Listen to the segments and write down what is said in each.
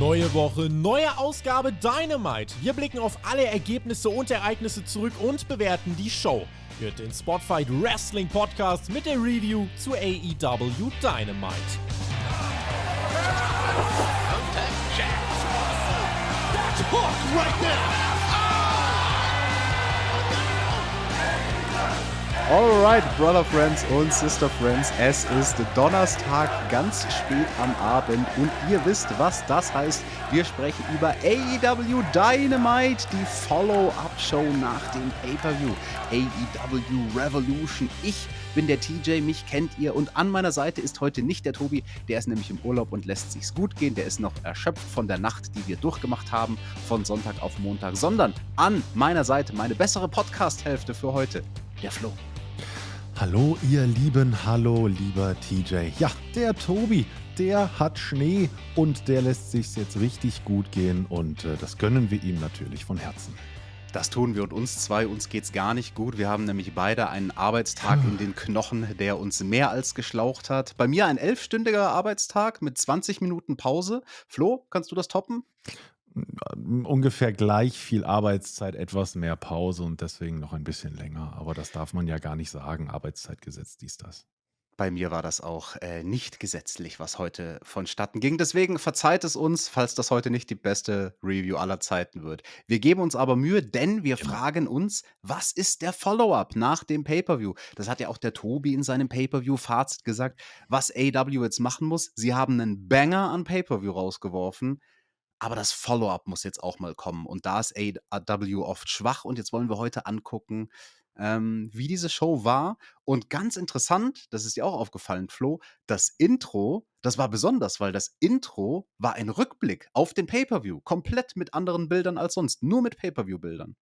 Neue Woche, neue Ausgabe Dynamite. Wir blicken auf alle Ergebnisse und Ereignisse zurück und bewerten die Show. Hört den Spotfight Wrestling Podcast mit der Review zu AEW Dynamite. That's hooked right there. Alright, Brother Friends und Sister Friends, es ist Donnerstag, ganz spät am Abend und ihr wisst, was das heißt. Wir sprechen über AEW Dynamite, die Follow-up-Show nach dem Pay-Per-View. AEW Revolution. Ich bin der TJ, mich kennt ihr und an meiner Seite ist heute nicht der Tobi, der ist nämlich im Urlaub und lässt sich's gut gehen. Der ist noch erschöpft von der Nacht, die wir durchgemacht haben, von Sonntag auf Montag, sondern an meiner Seite meine bessere Podcast-Hälfte für heute, der Flo. Hallo ihr Lieben, hallo lieber TJ. Ja, der Tobi, der hat Schnee und der lässt sich's jetzt richtig gut gehen und äh, das gönnen wir ihm natürlich von Herzen. Das tun wir und uns zwei, uns geht's gar nicht gut. Wir haben nämlich beide einen Arbeitstag in den Knochen, der uns mehr als geschlaucht hat. Bei mir ein elfstündiger Arbeitstag mit 20 Minuten Pause. Flo, kannst du das toppen? Ungefähr gleich viel Arbeitszeit, etwas mehr Pause und deswegen noch ein bisschen länger. Aber das darf man ja gar nicht sagen. Arbeitszeitgesetz, dies, das. Bei mir war das auch äh, nicht gesetzlich, was heute vonstatten ging. Deswegen verzeiht es uns, falls das heute nicht die beste Review aller Zeiten wird. Wir geben uns aber Mühe, denn wir Immer. fragen uns, was ist der Follow-up nach dem Pay-Per-View? Das hat ja auch der Tobi in seinem Pay-Per-View-Fazit gesagt, was AW jetzt machen muss. Sie haben einen Banger an Pay-Per-View rausgeworfen. Aber das Follow-up muss jetzt auch mal kommen. Und da ist AW oft schwach. Und jetzt wollen wir heute angucken, ähm, wie diese Show war. Und ganz interessant, das ist dir auch aufgefallen, Flo, das Intro, das war besonders, weil das Intro war ein Rückblick auf den Pay-Per-View. Komplett mit anderen Bildern als sonst. Nur mit Pay-Per-View-Bildern.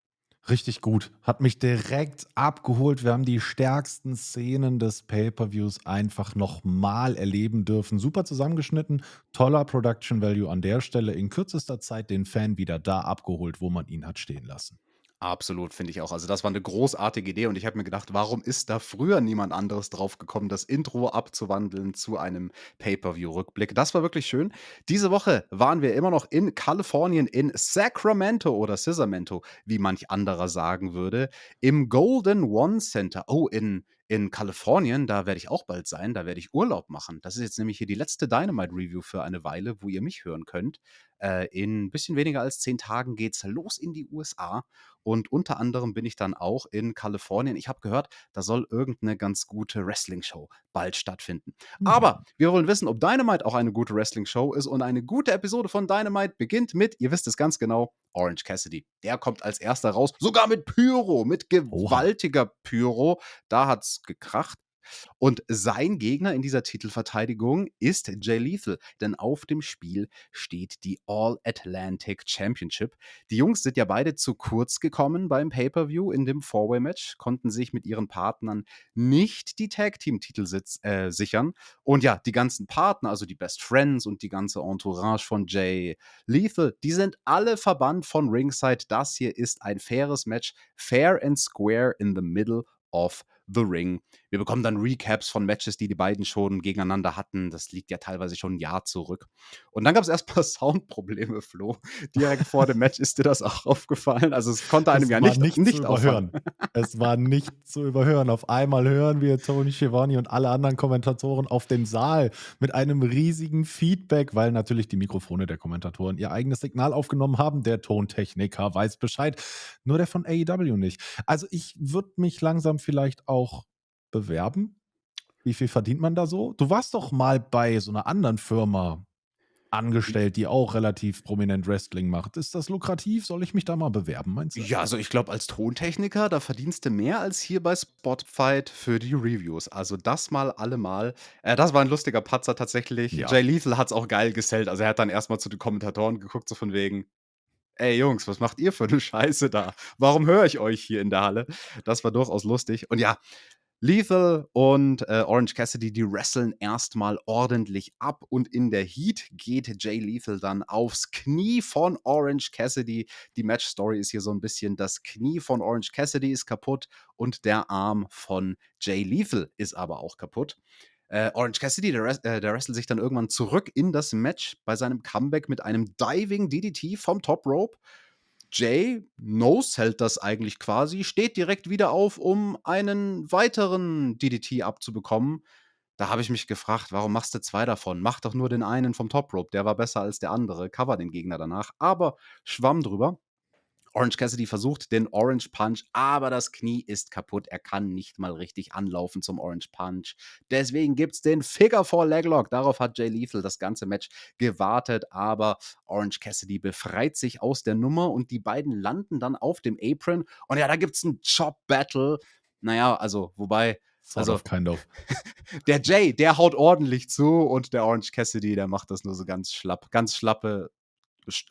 Richtig gut. Hat mich direkt abgeholt. Wir haben die stärksten Szenen des Pay-per-Views einfach nochmal erleben dürfen. Super zusammengeschnitten, toller Production Value an der Stelle. In kürzester Zeit den Fan wieder da abgeholt, wo man ihn hat stehen lassen. Absolut, finde ich auch. Also, das war eine großartige Idee und ich habe mir gedacht, warum ist da früher niemand anderes drauf gekommen, das Intro abzuwandeln zu einem Pay-per-View-Rückblick? Das war wirklich schön. Diese Woche waren wir immer noch in Kalifornien, in Sacramento oder Sacramento, wie manch anderer sagen würde, im Golden One Center. Oh, in in Kalifornien, da werde ich auch bald sein, da werde ich Urlaub machen. Das ist jetzt nämlich hier die letzte Dynamite Review für eine Weile, wo ihr mich hören könnt. Äh, in ein bisschen weniger als zehn Tagen geht es los in die USA und unter anderem bin ich dann auch in Kalifornien. Ich habe gehört, da soll irgendeine ganz gute Wrestling-Show bald stattfinden. Mhm. Aber wir wollen wissen, ob Dynamite auch eine gute Wrestling-Show ist und eine gute Episode von Dynamite beginnt mit, ihr wisst es ganz genau, Orange Cassidy. Der kommt als erster raus, sogar mit Pyro, mit gewaltiger. Pyro. Da hat es gekracht. Und sein Gegner in dieser Titelverteidigung ist Jay Lethal, denn auf dem Spiel steht die All-Atlantic Championship. Die Jungs sind ja beide zu kurz gekommen beim Pay-Per-View in dem Four-Way-Match, konnten sich mit ihren Partnern nicht die Tag-Team-Titel äh, sichern. Und ja, die ganzen Partner, also die Best Friends und die ganze Entourage von Jay Lethal, die sind alle verbannt von Ringside. Das hier ist ein faires Match, fair and square in the middle of The Ring. Wir bekommen dann Recaps von Matches, die die beiden schon gegeneinander hatten. Das liegt ja teilweise schon ein Jahr zurück. Und dann gab es erstmal Soundprobleme, Flo. Direkt vor dem Match ist dir das auch aufgefallen. Also es konnte einem es ja nicht, nicht, nicht zu überhören. es war nicht zu überhören. Auf einmal hören wir Tony Schiavone und alle anderen Kommentatoren auf dem Saal mit einem riesigen Feedback, weil natürlich die Mikrofone der Kommentatoren ihr eigenes Signal aufgenommen haben. Der Tontechniker weiß Bescheid, nur der von AEW nicht. Also ich würde mich langsam vielleicht auch bewerben? Wie viel verdient man da so? Du warst doch mal bei so einer anderen Firma angestellt, die auch relativ prominent Wrestling macht. Ist das lukrativ? Soll ich mich da mal bewerben, meinst du? Ja, also ich glaube, als Tontechniker, da verdienst du mehr als hier bei Spotfight für die Reviews. Also das mal allemal. Äh, das war ein lustiger Patzer tatsächlich. Ja. Jay Lethal hat es auch geil gesellt. Also er hat dann erstmal zu den Kommentatoren geguckt, so von wegen, ey Jungs, was macht ihr für eine Scheiße da? Warum höre ich euch hier in der Halle? Das war durchaus lustig. Und ja, Lethal und äh, Orange Cassidy, die wresteln erstmal ordentlich ab und in der Heat geht Jay Lethal dann aufs Knie von Orange Cassidy. Die Match-Story ist hier so ein bisschen, das Knie von Orange Cassidy ist kaputt und der Arm von Jay Lethal ist aber auch kaputt. Äh, Orange Cassidy, der, äh, der wrestelt sich dann irgendwann zurück in das Match bei seinem Comeback mit einem Diving DDT vom Top Rope. Jay Nose hält das eigentlich quasi, steht direkt wieder auf, um einen weiteren DDT abzubekommen. Da habe ich mich gefragt, warum machst du zwei davon? Mach doch nur den einen vom Top Rope, der war besser als der andere, cover den Gegner danach, aber schwamm drüber. Orange Cassidy versucht den Orange Punch, aber das Knie ist kaputt. Er kann nicht mal richtig anlaufen zum Orange Punch. Deswegen gibt es den Figure 4 Leglock. Darauf hat Jay Lethal das ganze Match gewartet, aber Orange Cassidy befreit sich aus der Nummer und die beiden landen dann auf dem Apron. Und ja, da gibt es ein Chop Battle. Naja, also, wobei. Sort also, of, kind of. der Jay, der haut ordentlich zu und der Orange Cassidy, der macht das nur so ganz schlapp, ganz schlappe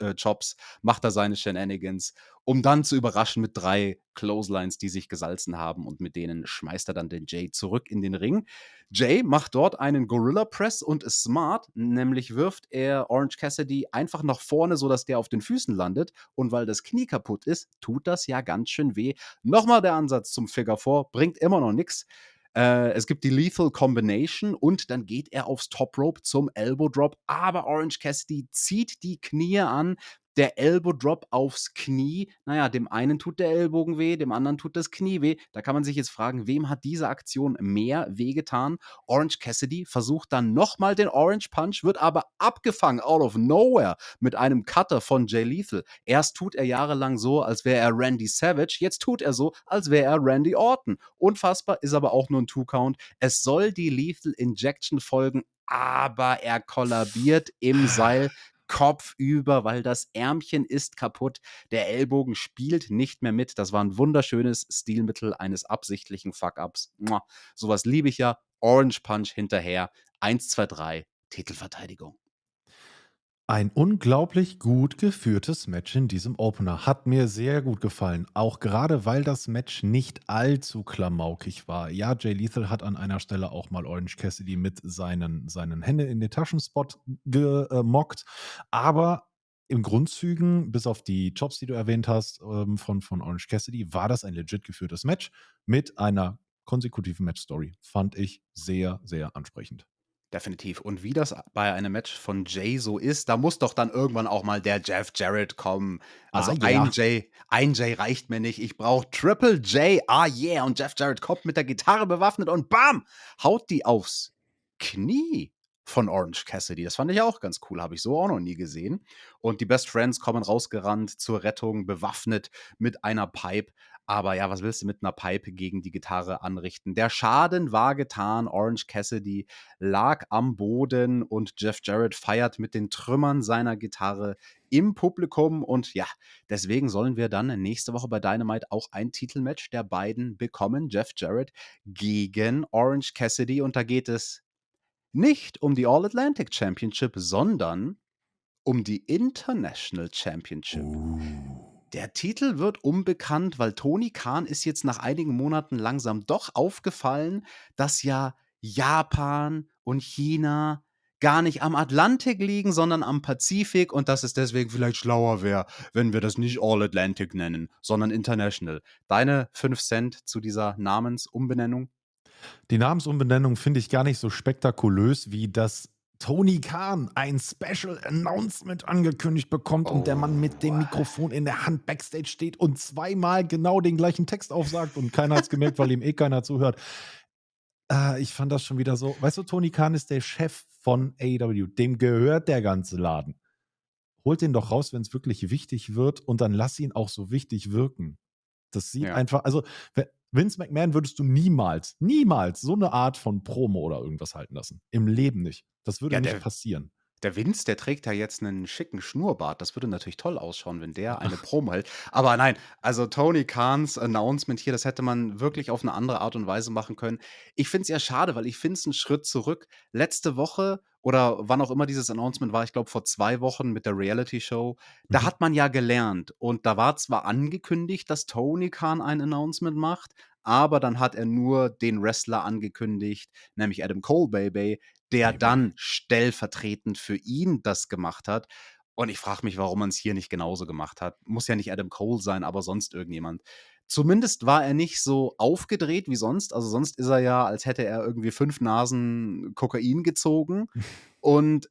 äh, Chops, macht er seine Shenanigans, um dann zu überraschen mit drei Clotheslines, die sich gesalzen haben und mit denen schmeißt er dann den Jay zurück in den Ring. Jay macht dort einen Gorilla Press und ist smart, nämlich wirft er Orange Cassidy einfach nach vorne, sodass der auf den Füßen landet und weil das Knie kaputt ist, tut das ja ganz schön weh. Nochmal der Ansatz zum Figure 4, bringt immer noch nichts. Äh, es gibt die Lethal Combination und dann geht er aufs Top Rope zum Elbow Drop. Aber Orange Cassidy zieht die Knie an, der Elbow Drop aufs Knie. Naja, dem einen tut der Ellbogen weh, dem anderen tut das Knie weh. Da kann man sich jetzt fragen, wem hat diese Aktion mehr wehgetan? Orange Cassidy versucht dann nochmal den Orange Punch, wird aber abgefangen out of nowhere mit einem Cutter von Jay Lethal. Erst tut er jahrelang so, als wäre er Randy Savage, jetzt tut er so, als wäre er Randy Orton. Unfassbar, ist aber auch nur ein Two-Count. Es soll die Lethal Injection folgen, aber er kollabiert im Seil. Kopf über, weil das Ärmchen ist kaputt. Der Ellbogen spielt nicht mehr mit. Das war ein wunderschönes Stilmittel eines absichtlichen Fuck-Ups. Sowas liebe ich ja. Orange Punch hinterher. 1, 2, 3. Titelverteidigung. Ein unglaublich gut geführtes Match in diesem Opener. Hat mir sehr gut gefallen. Auch gerade, weil das Match nicht allzu klamaukig war. Ja, Jay Lethal hat an einer Stelle auch mal Orange Cassidy mit seinen, seinen Händen in den Taschenspot gemockt. Aber im Grundzügen, bis auf die Jobs, die du erwähnt hast, ähm, von, von Orange Cassidy, war das ein legit geführtes Match mit einer konsekutiven Match-Story. Fand ich sehr, sehr ansprechend. Definitiv. Und wie das bei einem Match von Jay so ist, da muss doch dann irgendwann auch mal der Jeff Jarrett kommen. Also ah, ja. ein Jay, ein Jay reicht mir nicht. Ich brauche Triple J. Ah yeah. Und Jeff Jarrett kommt mit der Gitarre bewaffnet und bam, haut die aufs Knie von Orange Cassidy. Das fand ich auch ganz cool, habe ich so auch noch nie gesehen. Und die Best Friends kommen rausgerannt zur Rettung, bewaffnet mit einer Pipe. Aber ja, was willst du mit einer Pipe gegen die Gitarre anrichten? Der Schaden war getan. Orange Cassidy lag am Boden und Jeff Jarrett feiert mit den Trümmern seiner Gitarre im Publikum. Und ja, deswegen sollen wir dann nächste Woche bei Dynamite auch ein Titelmatch der beiden bekommen. Jeff Jarrett gegen Orange Cassidy. Und da geht es nicht um die All-Atlantic Championship, sondern um die International Championship. Uh. Der Titel wird unbekannt, weil Tony Khan ist jetzt nach einigen Monaten langsam doch aufgefallen, dass ja Japan und China gar nicht am Atlantik liegen, sondern am Pazifik und dass es deswegen vielleicht schlauer wäre, wenn wir das nicht All Atlantic nennen, sondern International. Deine 5 Cent zu dieser Namensumbenennung? Die Namensumbenennung finde ich gar nicht so spektakulös, wie das Tony Khan ein Special Announcement angekündigt bekommt oh. und der Mann mit dem Mikrofon in der Hand backstage steht und zweimal genau den gleichen Text aufsagt und keiner hat es gemerkt, weil ihm eh keiner zuhört. Äh, ich fand das schon wieder so. Weißt du, Tony Khan ist der Chef von AEW. Dem gehört der ganze Laden. Holt den doch raus, wenn es wirklich wichtig wird und dann lass ihn auch so wichtig wirken. Das sieht ja. einfach, also Vince McMahon würdest du niemals, niemals so eine Art von Promo oder irgendwas halten lassen. Im Leben nicht. Das würde ja, nicht passieren. Der Vince, der trägt ja jetzt einen schicken Schnurrbart. Das würde natürlich toll ausschauen, wenn der eine Promo hält. Aber nein, also Tony Kahns Announcement hier, das hätte man wirklich auf eine andere Art und Weise machen können. Ich finde es ja schade, weil ich finde es einen Schritt zurück. Letzte Woche oder wann auch immer dieses Announcement war, ich glaube vor zwei Wochen mit der Reality-Show, da mhm. hat man ja gelernt und da war zwar angekündigt, dass Tony Khan ein Announcement macht, aber dann hat er nur den Wrestler angekündigt, nämlich Adam Cole Baby, der dann stellvertretend für ihn das gemacht hat. Und ich frage mich, warum man es hier nicht genauso gemacht hat. Muss ja nicht Adam Cole sein, aber sonst irgendjemand. Zumindest war er nicht so aufgedreht wie sonst. Also sonst ist er ja, als hätte er irgendwie fünf Nasen Kokain gezogen. Und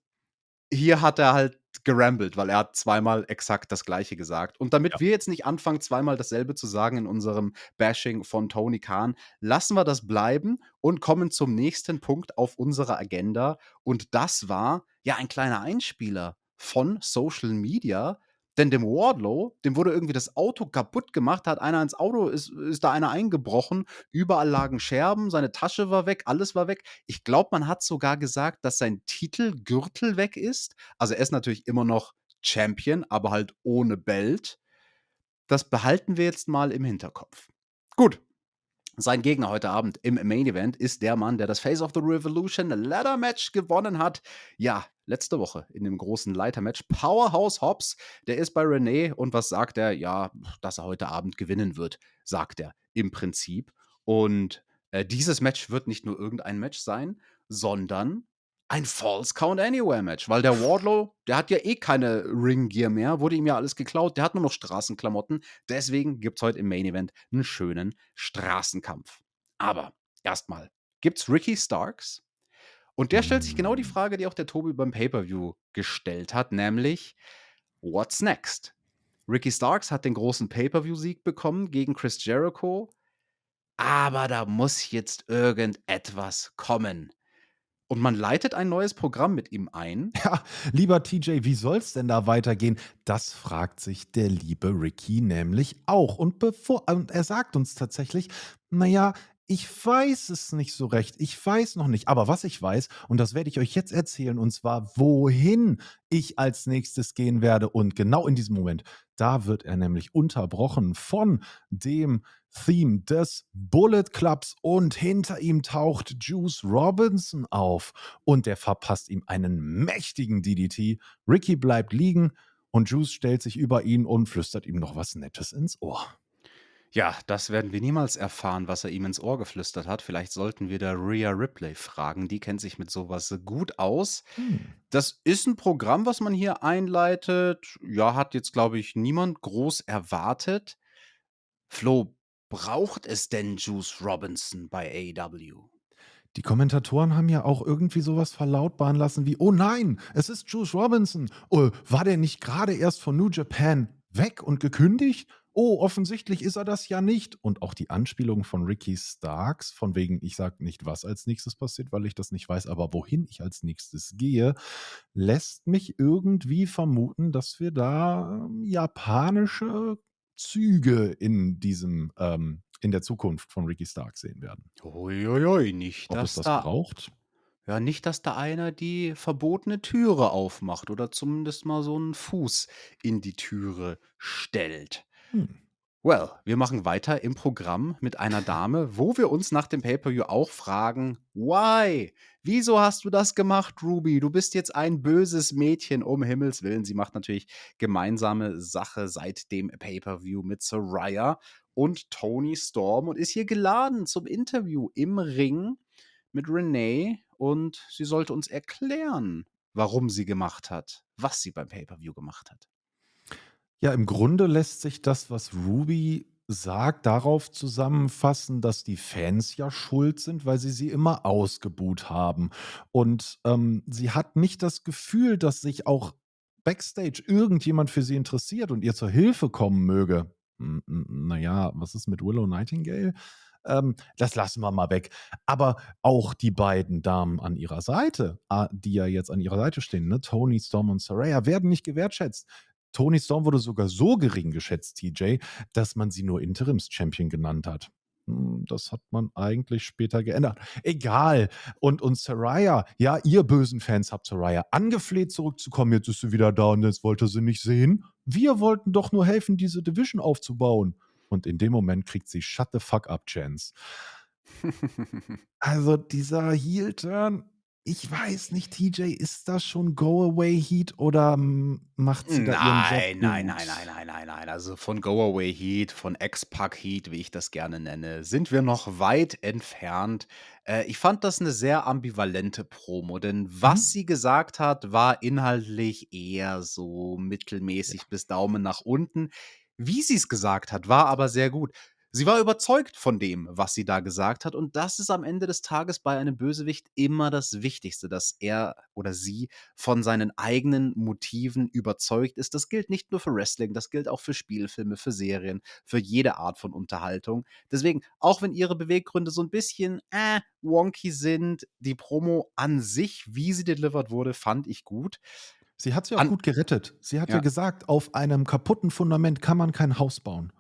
hier hat er halt gerambelt, weil er hat zweimal exakt das Gleiche gesagt. Und damit Ja. wir jetzt nicht anfangen, zweimal dasselbe zu sagen in unserem Bashing von Tony Khan, lassen wir das bleiben und kommen zum nächsten Punkt auf unserer Agenda. Und das war ja ein kleiner Einspieler von Social Media. Denn dem Wardlow, dem wurde irgendwie das Auto kaputt gemacht, hat einer ins Auto, ist, ist da einer eingebrochen, überall lagen Scherben, seine Tasche war weg, alles war weg. Ich glaube, man hat sogar gesagt, dass sein Titelgürtel weg ist. Also er ist natürlich immer noch Champion, aber halt ohne Belt. Das behalten wir jetzt mal im Hinterkopf. Gut. Sein Gegner heute Abend im Main Event ist der Mann, der das Face of the Revolution Ladder Match gewonnen hat. Ja, letzte Woche in dem großen Leitermatch. Powerhouse Hobbs, der ist bei Renee und was sagt er? Ja, dass er heute Abend gewinnen wird, sagt er im Prinzip. Und äh, dieses Match wird nicht nur irgendein Match sein, sondern ein False Count Anywhere Match, weil der Wardlow, der hat ja eh keine Ring Gear mehr, wurde ihm ja alles geklaut, der hat nur noch Straßenklamotten. Deswegen gibt es heute im Main Event einen schönen Straßenkampf. Aber erstmal gibt's Ricky Starks und der stellt sich genau die Frage, die auch der Tobi beim Pay-per-View gestellt hat, nämlich What's next? Ricky Starks hat den großen Pay-per-View-Sieg bekommen gegen Chris Jericho, aber da muss jetzt irgendetwas kommen. Und man leitet ein neues Programm mit ihm ein. Ja, lieber TJ, wie soll's denn da weitergehen? Das fragt sich der liebe Ricky nämlich auch. Und bevor, und er sagt uns tatsächlich, naja, ich weiß es nicht so recht. Ich weiß noch nicht. Aber was ich weiß, und das werde ich euch jetzt erzählen, und zwar, wohin ich als nächstes gehen werde. Und genau in diesem Moment, da wird er nämlich unterbrochen von dem Theme des Bullet Clubs und hinter ihm taucht Juice Robinson auf und der verpasst ihm einen mächtigen DDT. Ricky bleibt liegen und Juice stellt sich über ihn und flüstert ihm noch was Nettes ins Ohr. Ja, das werden wir niemals erfahren, was er ihm ins Ohr geflüstert hat. Vielleicht sollten wir da Rhea Ripley fragen. Die kennt sich mit sowas gut aus. Hm. Das ist ein Programm, was man hier einleitet. Ja, hat jetzt, glaube ich, niemand groß erwartet. Flo, braucht es denn Juice Robinson bei AEW? Die Kommentatoren haben ja auch irgendwie sowas verlautbaren lassen wie, oh nein, es ist Juice Robinson. Oh, war der nicht gerade erst von New Japan weg und gekündigt? Oh, offensichtlich ist er das ja nicht. Und auch die Anspielung von Ricky Starks, von wegen, ich sage nicht, was als nächstes passiert, weil ich das nicht weiß, aber wohin ich als nächstes gehe, lässt mich irgendwie vermuten, dass wir da ähm, japanische Züge in diesem, ähm, in der Zukunft von Ricky Starks sehen werden. Uiuiui, nicht, Ob dass es das da, braucht? ja, nicht, dass da einer die verbotene Türe aufmacht oder zumindest mal so einen Fuß in die Türe stellt. Hm. Well, wir machen weiter im Programm mit einer Dame, wo wir uns nach dem Pay-Per-View auch fragen, why? Wieso hast du das gemacht, Ruby? Du bist jetzt ein böses Mädchen, um Himmels Willen. Sie macht natürlich gemeinsame Sache seit dem Pay-Per-View mit Soraya und Tony Storm und ist hier geladen zum Interview im Ring mit Renee und sie sollte uns erklären, warum sie gemacht hat, was sie beim Pay-Per-View gemacht hat. Ja, im Grunde lässt sich das, was Ruby sagt, darauf zusammenfassen, dass die Fans ja schuld sind, weil sie sie immer ausgebuht haben. Und ähm, sie hat nicht das Gefühl, dass sich auch backstage irgendjemand für sie interessiert und ihr zur Hilfe kommen möge. Hm, n- Naja, was ist mit Willow Nightingale? Ähm, das lassen wir mal weg. Aber auch die beiden Damen an ihrer Seite, ah, die ja jetzt an ihrer Seite stehen, ne? Tony Storm und Saraya, werden nicht gewertschätzt. Tony Storm wurde sogar so gering geschätzt, TJ, dass man sie nur Interims-Champion genannt hat. Hm, Das hat man eigentlich später geändert. Egal. Und, und Saraya, ja, ihr bösen Fans habt Saraya angefleht, zurückzukommen. Jetzt ist sie wieder da und jetzt wollte sie nicht sehen. Wir wollten doch nur helfen, diese Division aufzubauen. Und in dem Moment kriegt sie Shut the fuck up Chance. Also dieser Heel-Turn, ich weiß nicht, TJ, ist das schon Go-Away-Heat oder macht sie da ihren Nein, Job nein, nein, nein, nein, nein, nein. Also von Go Away Heat, von X-Pac Heat, wie ich das gerne nenne, sind wir noch weit entfernt. Äh, ich fand das eine sehr ambivalente Promo, denn was Mhm. sie gesagt hat, war inhaltlich eher so mittelmäßig bis Daumen nach unten. Wie sie es gesagt hat, war aber sehr gut. Sie war überzeugt von dem, was sie da gesagt hat. Und das ist am Ende des Tages bei einem Bösewicht immer das Wichtigste, dass er oder sie von seinen eigenen Motiven überzeugt ist. Das gilt nicht nur für Wrestling, das gilt auch für Spielfilme, für Serien, für jede Art von Unterhaltung. Deswegen, auch wenn ihre Beweggründe so ein bisschen äh, wonky sind, die Promo an sich, wie sie delivered wurde, fand ich gut. Sie hat sie auch An gut gerettet. Sie hat ja ja. gesagt, auf einem kaputten Fundament kann man kein Haus bauen.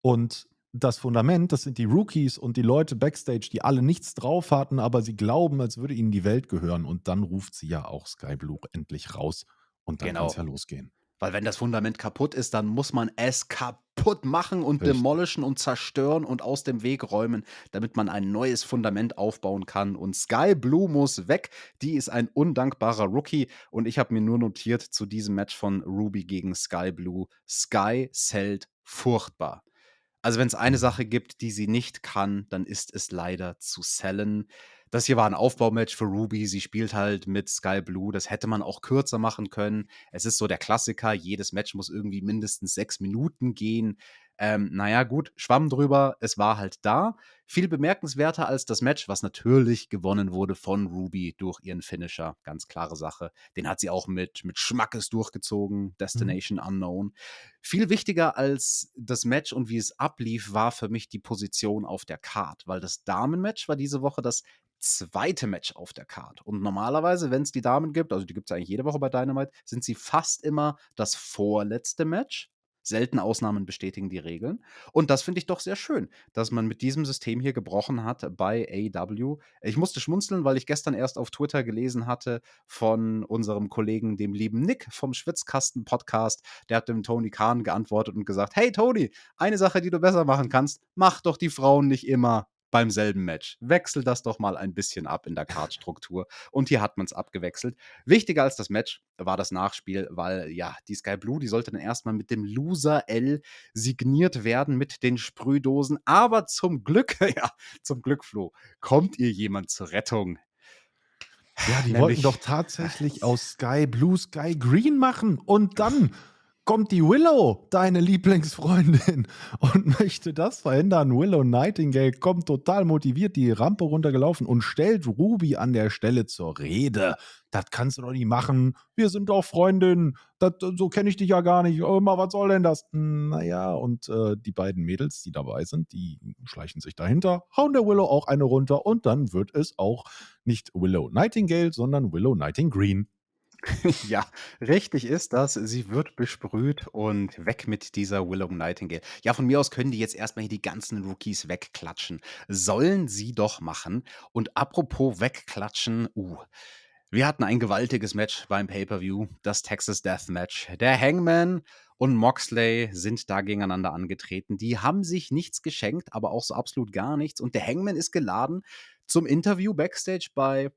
Und das Fundament, das sind die Rookies und die Leute backstage, die alle nichts drauf hatten, aber sie glauben, als würde ihnen die Welt gehören. Und dann ruft sie ja auch Sky Blue endlich raus. Und dann kann es ja Genau. losgehen. Weil wenn das Fundament kaputt ist, dann muss man es kaputt machen und Richtig. demolischen und zerstören und aus dem Weg räumen, damit man ein neues Fundament aufbauen kann. Und Sky Blue muss weg. Die ist ein undankbarer Rookie. Und ich habe mir nur notiert zu diesem Match von Ruby gegen Sky Blue. Sky zählt furchtbar. Also wenn es eine. Sache gibt, die sie nicht kann, dann ist es leider zu sellen. Das hier war ein Aufbaumatch für Ruby. Sie spielt halt mit Sky Blue. Das hätte man auch kürzer machen können. Es ist so der Klassiker. Jedes Match muss irgendwie mindestens sechs Minuten gehen. Ähm, naja, gut, Schwamm drüber. Es war halt da. Viel bemerkenswerter als das Match, was natürlich gewonnen wurde von Ruby durch ihren Finisher. Ganz klare Sache. Den hat sie auch mit, mit Schmackes durchgezogen. Mhm. Destination Unknown. Viel wichtiger als das Match und wie es ablief, war für mich die Position auf der Card, weil das Damenmatch war diese Woche das zweite Match auf der Card. Und normalerweise, wenn es die Damen gibt, also die gibt es eigentlich jede Woche bei Dynamite, sind sie fast immer das vorletzte Match. Selten Ausnahmen bestätigen die Regeln. Und das finde ich doch sehr schön, dass man mit diesem System hier gebrochen hat bei AEW. Ich musste schmunzeln, weil ich gestern erst auf Twitter gelesen hatte von unserem Kollegen, dem lieben Nick vom Schwitzkasten-Podcast. Der hat dem Tony Khan geantwortet und gesagt: Hey Tony, eine Sache, die du besser machen kannst, mach doch die Frauen nicht immer beim selben Match. Wechsel das doch mal ein bisschen ab in der Cardstruktur. Und hier hat man es abgewechselt. Wichtiger als das Match war das Nachspiel, weil ja, die Sky Blue, die sollte dann erstmal mit dem Loser L signiert werden mit den Sprühdosen. Aber zum Glück, ja, zum Glück, Flo, kommt ihr jemand zur Rettung. Ja, die wollten Nämlich, doch tatsächlich aus Sky Blue Sky Green machen. Und dann kommt die Willow, deine Lieblingsfreundin, und möchte das verhindern. Willow Nightingale kommt total motiviert die Rampe runtergelaufen und stellt Ruby an der Stelle zur Rede. Das kannst du doch nicht machen. Wir sind doch Freundinnen. So kenne ich dich ja gar nicht. Oh, was soll denn das? Naja, und äh, die beiden Mädels, die dabei sind, die schleichen sich dahinter, hauen der Willow auch eine runter und dann wird es auch nicht Willow Nightingale, sondern Willow Nightingale. Ja, richtig ist das. Sie wird besprüht und weg mit dieser Willow Nightingale. Ja, von mir aus können die jetzt erstmal hier die ganzen Rookies wegklatschen. Sollen sie doch machen. Und apropos wegklatschen, uh, wir hatten ein gewaltiges Match beim Pay-Per-View, das Texas Death Match. Der Hangman und Moxley sind da gegeneinander angetreten. Die haben sich nichts geschenkt, aber auch so absolut gar nichts. Und der Hangman ist geladen zum Interview backstage bei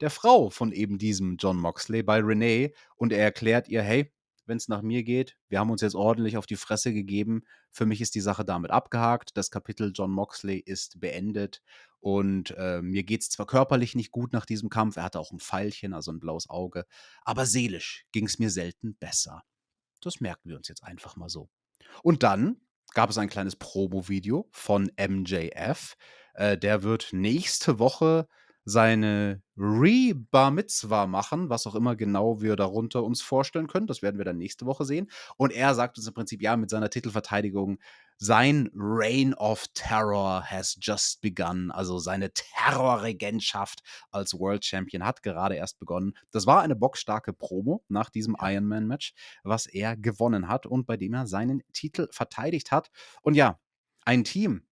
der Frau von eben diesem John Moxley, bei Renee. Und er erklärt ihr, hey, wenn es nach mir geht, wir haben uns jetzt ordentlich auf die Fresse gegeben. Für mich ist die Sache damit abgehakt. Das Kapitel John Moxley ist beendet. Und äh, mir geht es zwar körperlich nicht gut nach diesem Kampf, er hatte auch ein Pfeilchen, also ein blaues Auge, aber seelisch ging es mir selten besser. Das merken wir uns jetzt einfach mal so. Und dann gab es ein kleines Promo-Video von MJF. Äh, der wird nächste Woche seine Re-Bar Mitzvah machen, was auch immer genau wir darunter uns vorstellen können. Das werden wir dann nächste Woche sehen. Und er sagt uns im Prinzip, ja, mit seiner Titelverteidigung, sein Reign of Terror has just begun. Also seine Terrorregentschaft als World Champion hat gerade erst begonnen. Das war eine bockstarke Promo nach diesem Ironman-Match, was er gewonnen hat und bei dem er seinen Titel verteidigt hat. Und ja, ein Team,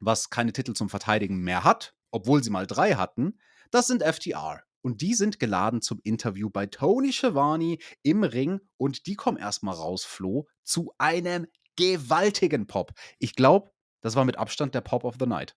was keine Titel zum Verteidigen mehr hat, obwohl sie mal drei hatten, das sind FTR. Und die sind geladen zum Interview bei Tony Schiavone im Ring und die kommen erstmal raus, Flo, zu einem gewaltigen Pop. Ich glaube, das war mit Abstand der Pop of the Night.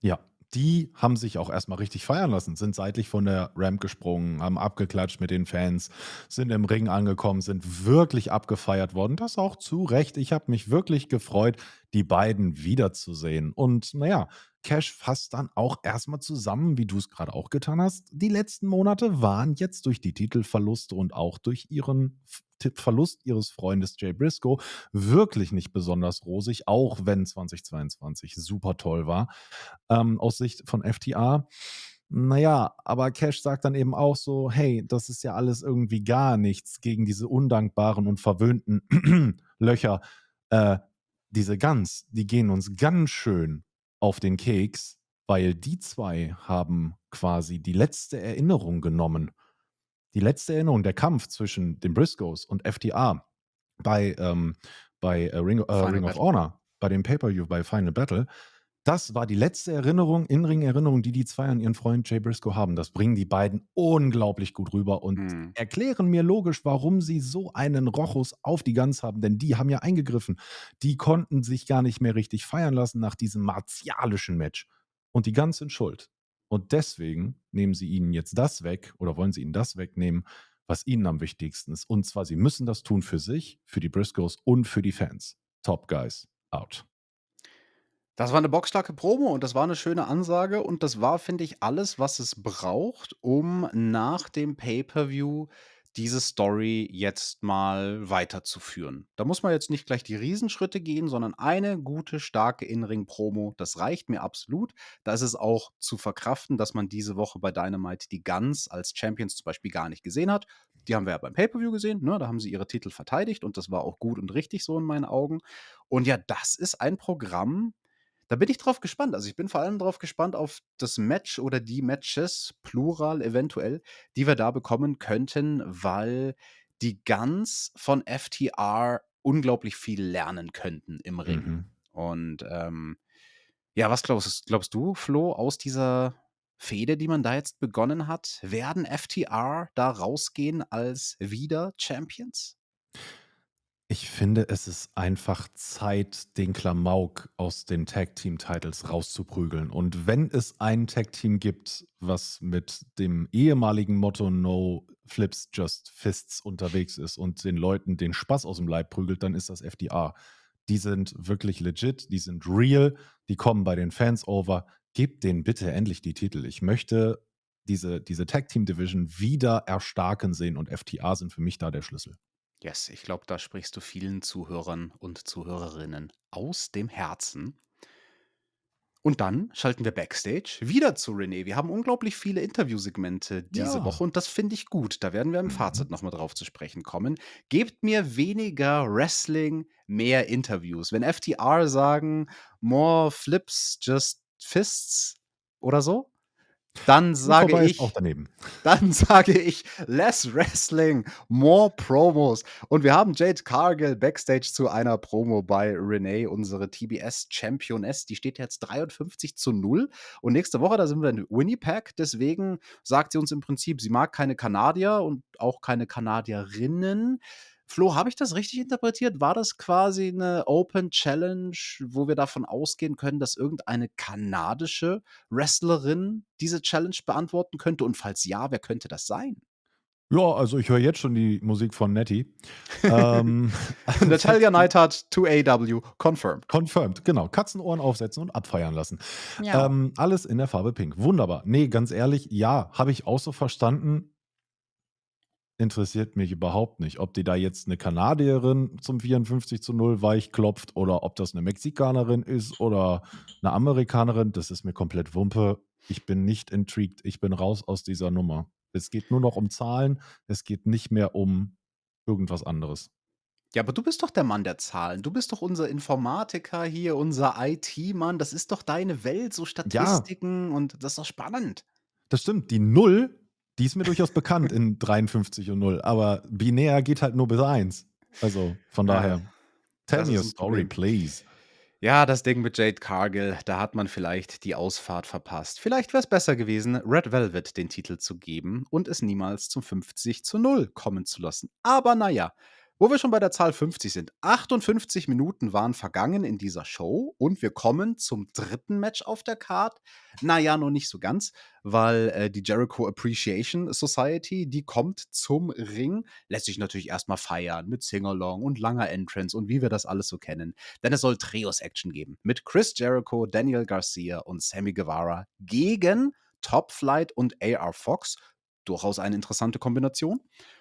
Ja, die haben sich auch erstmal richtig feiern lassen, sind seitlich von der Ramp gesprungen, haben abgeklatscht mit den Fans, sind im Ring angekommen, sind wirklich abgefeiert worden. Das auch zu Recht. Ich habe mich wirklich gefreut. Die beiden wiederzusehen. Und naja, Cash fasst dann auch erstmal zusammen, wie du es gerade auch getan hast. Die letzten Monate waren jetzt durch die Titelverluste und auch durch ihren Verlust ihres Freundes Jay Briscoe wirklich nicht besonders rosig, auch wenn 2022 super toll war. Ähm, aus Sicht von FTA. Naja, aber Cash sagt dann eben auch so, hey, das ist ja alles irgendwie gar nichts gegen diese undankbaren und verwöhnten Löcher. Äh, diese Guns, die gehen uns ganz schön auf den Keks, weil die zwei haben quasi die letzte Erinnerung genommen. Die letzte Erinnerung, der Kampf zwischen den Briscoes und FTA bei, ähm, bei äh, Ring, äh, Ring of Honor, bei dem Pay-Per-View, bei Final Battle, das war die letzte Erinnerung, In-Ring-Erinnerung, die die zwei an ihren Freund Jay Briscoe haben. Das bringen die beiden unglaublich gut rüber und mhm. erklären mir logisch, warum sie so einen Rochus auf die Gans haben, denn die haben ja eingegriffen. Die konnten sich gar nicht mehr richtig feiern lassen nach diesem martialischen Match. Und die Gans sind schuld. Und deswegen nehmen sie ihnen jetzt das weg oder wollen sie ihnen das wegnehmen, was ihnen am wichtigsten ist. Und zwar, sie müssen das tun für sich, für die Briscoes und für die Fans. Top Guys, out. Das war eine bockstarke Promo und das war eine schöne Ansage und das war, finde ich, alles, was es braucht, um nach dem Pay-per-View diese Story jetzt mal weiterzuführen. Da muss man jetzt nicht gleich die Riesenschritte gehen, sondern eine gute, starke In-Ring-Promo, das reicht mir absolut. Da ist es auch zu verkraften, dass man diese Woche bei Dynamite die Guns als Champions zum Beispiel gar nicht gesehen hat. Die haben wir ja beim Pay-Per-View gesehen, ne? da haben sie ihre Titel verteidigt und das war auch gut und richtig so in meinen Augen. Und ja, das ist ein Programm, da bin ich drauf gespannt. Also, ich bin vor allem drauf gespannt auf das Match oder die Matches, Plural eventuell, die wir da bekommen könnten, weil die Guns von FTR unglaublich viel lernen könnten im Ring. Mhm. Und ähm, ja, was glaubst, glaubst du, Flo, aus dieser Fehde, die man da jetzt begonnen hat, werden FTR da rausgehen als wieder Champions? Ich finde, es ist einfach Zeit, den Klamauk aus den Tag-Team-Titles rauszuprügeln. Und wenn es ein Tag-Team gibt, was mit dem ehemaligen Motto No Flips, Just Fists unterwegs ist und den Leuten den Spaß aus dem Leib prügelt, dann ist das FDA. Die sind wirklich legit, die sind real, die kommen bei den Fans over. Gebt denen bitte endlich die Titel. Ich möchte diese, diese Tag-Team-Division wieder erstarken sehen und FTA sind für mich da der Schlüssel. Yes, ich glaube, da sprichst du vielen Zuhörern und Zuhörerinnen aus dem Herzen. Und dann schalten wir Backstage wieder zu René. Wir haben unglaublich viele Interviewsegmente diese Ja. Woche und das finde ich gut. Da werden wir im Mhm. Fazit nochmal drauf zu sprechen kommen. Gebt mir weniger Wrestling, mehr Interviews. Wenn FTR sagen, more flips, just fists oder so, dann sage ich, dann sage ich less Wrestling, more Promos. Und wir haben Jade Cargill backstage zu einer Promo bei Renee, unsere TBS Championess. Die steht jetzt 53 zu 0. Und nächste Woche, da sind wir in Winnipeg. Deswegen sagt sie uns im Prinzip, sie mag keine Kanadier und auch keine Kanadierinnen. Flo, habe ich das richtig interpretiert? War das quasi eine Open Challenge, wo wir davon ausgehen können, dass irgendeine kanadische Wrestlerin diese Challenge beantworten könnte? Und falls ja, wer könnte das sein? Ja, also ich höre jetzt schon die Musik von Nettie. ähm, Natalia Neidhart to AW, confirmed. Confirmed, genau. Katzenohren aufsetzen und abfeiern lassen. Ja. Ähm, alles in der Farbe Pink. Wunderbar. Nee, ganz ehrlich, ja, habe ich auch so verstanden. Interessiert mich überhaupt nicht, ob die da jetzt eine Kanadierin zum 54 zu 0 weich klopft oder ob das eine Mexikanerin ist oder eine Amerikanerin. Das ist mir komplett Wumpe. Ich bin nicht intrigued. Ich bin raus aus dieser Nummer. Es geht nur noch um Zahlen. Es geht nicht mehr um irgendwas anderes. Ja, aber du bist doch der Mann der Zahlen. Du bist doch unser Informatiker hier, unser IT-Mann. Das ist doch deine Welt, so Statistiken und das ist doch spannend. Das stimmt. Die Null, die ist mir durchaus bekannt in 53 und 0. Aber binär geht halt nur bis 1. Also von Ja, daher, tell das me your ein story, Problem. please. Ja, das Ding mit Jade Cargill, da hat man vielleicht die Ausfahrt verpasst. Vielleicht wäre es besser gewesen, Red Velvet den Titel zu geben und es niemals zum 50 zu 0 kommen zu lassen. Aber naja, Wo wir schon bei der Zahl 50 sind. 58 Minuten waren vergangen in dieser Show und wir kommen zum dritten Match auf der Card. Naja, noch nicht so ganz, weil äh, die Jericho Appreciation Society, die kommt zum Ring, lässt sich natürlich erstmal feiern mit Singalong und langer Entrance und wie wir das alles so kennen. Denn es soll Trios-Action geben mit Chris Jericho, Daniel Garcia und Sammy Guevara gegen Top Flight und AR Fox. Durchaus eine interessante Kombination.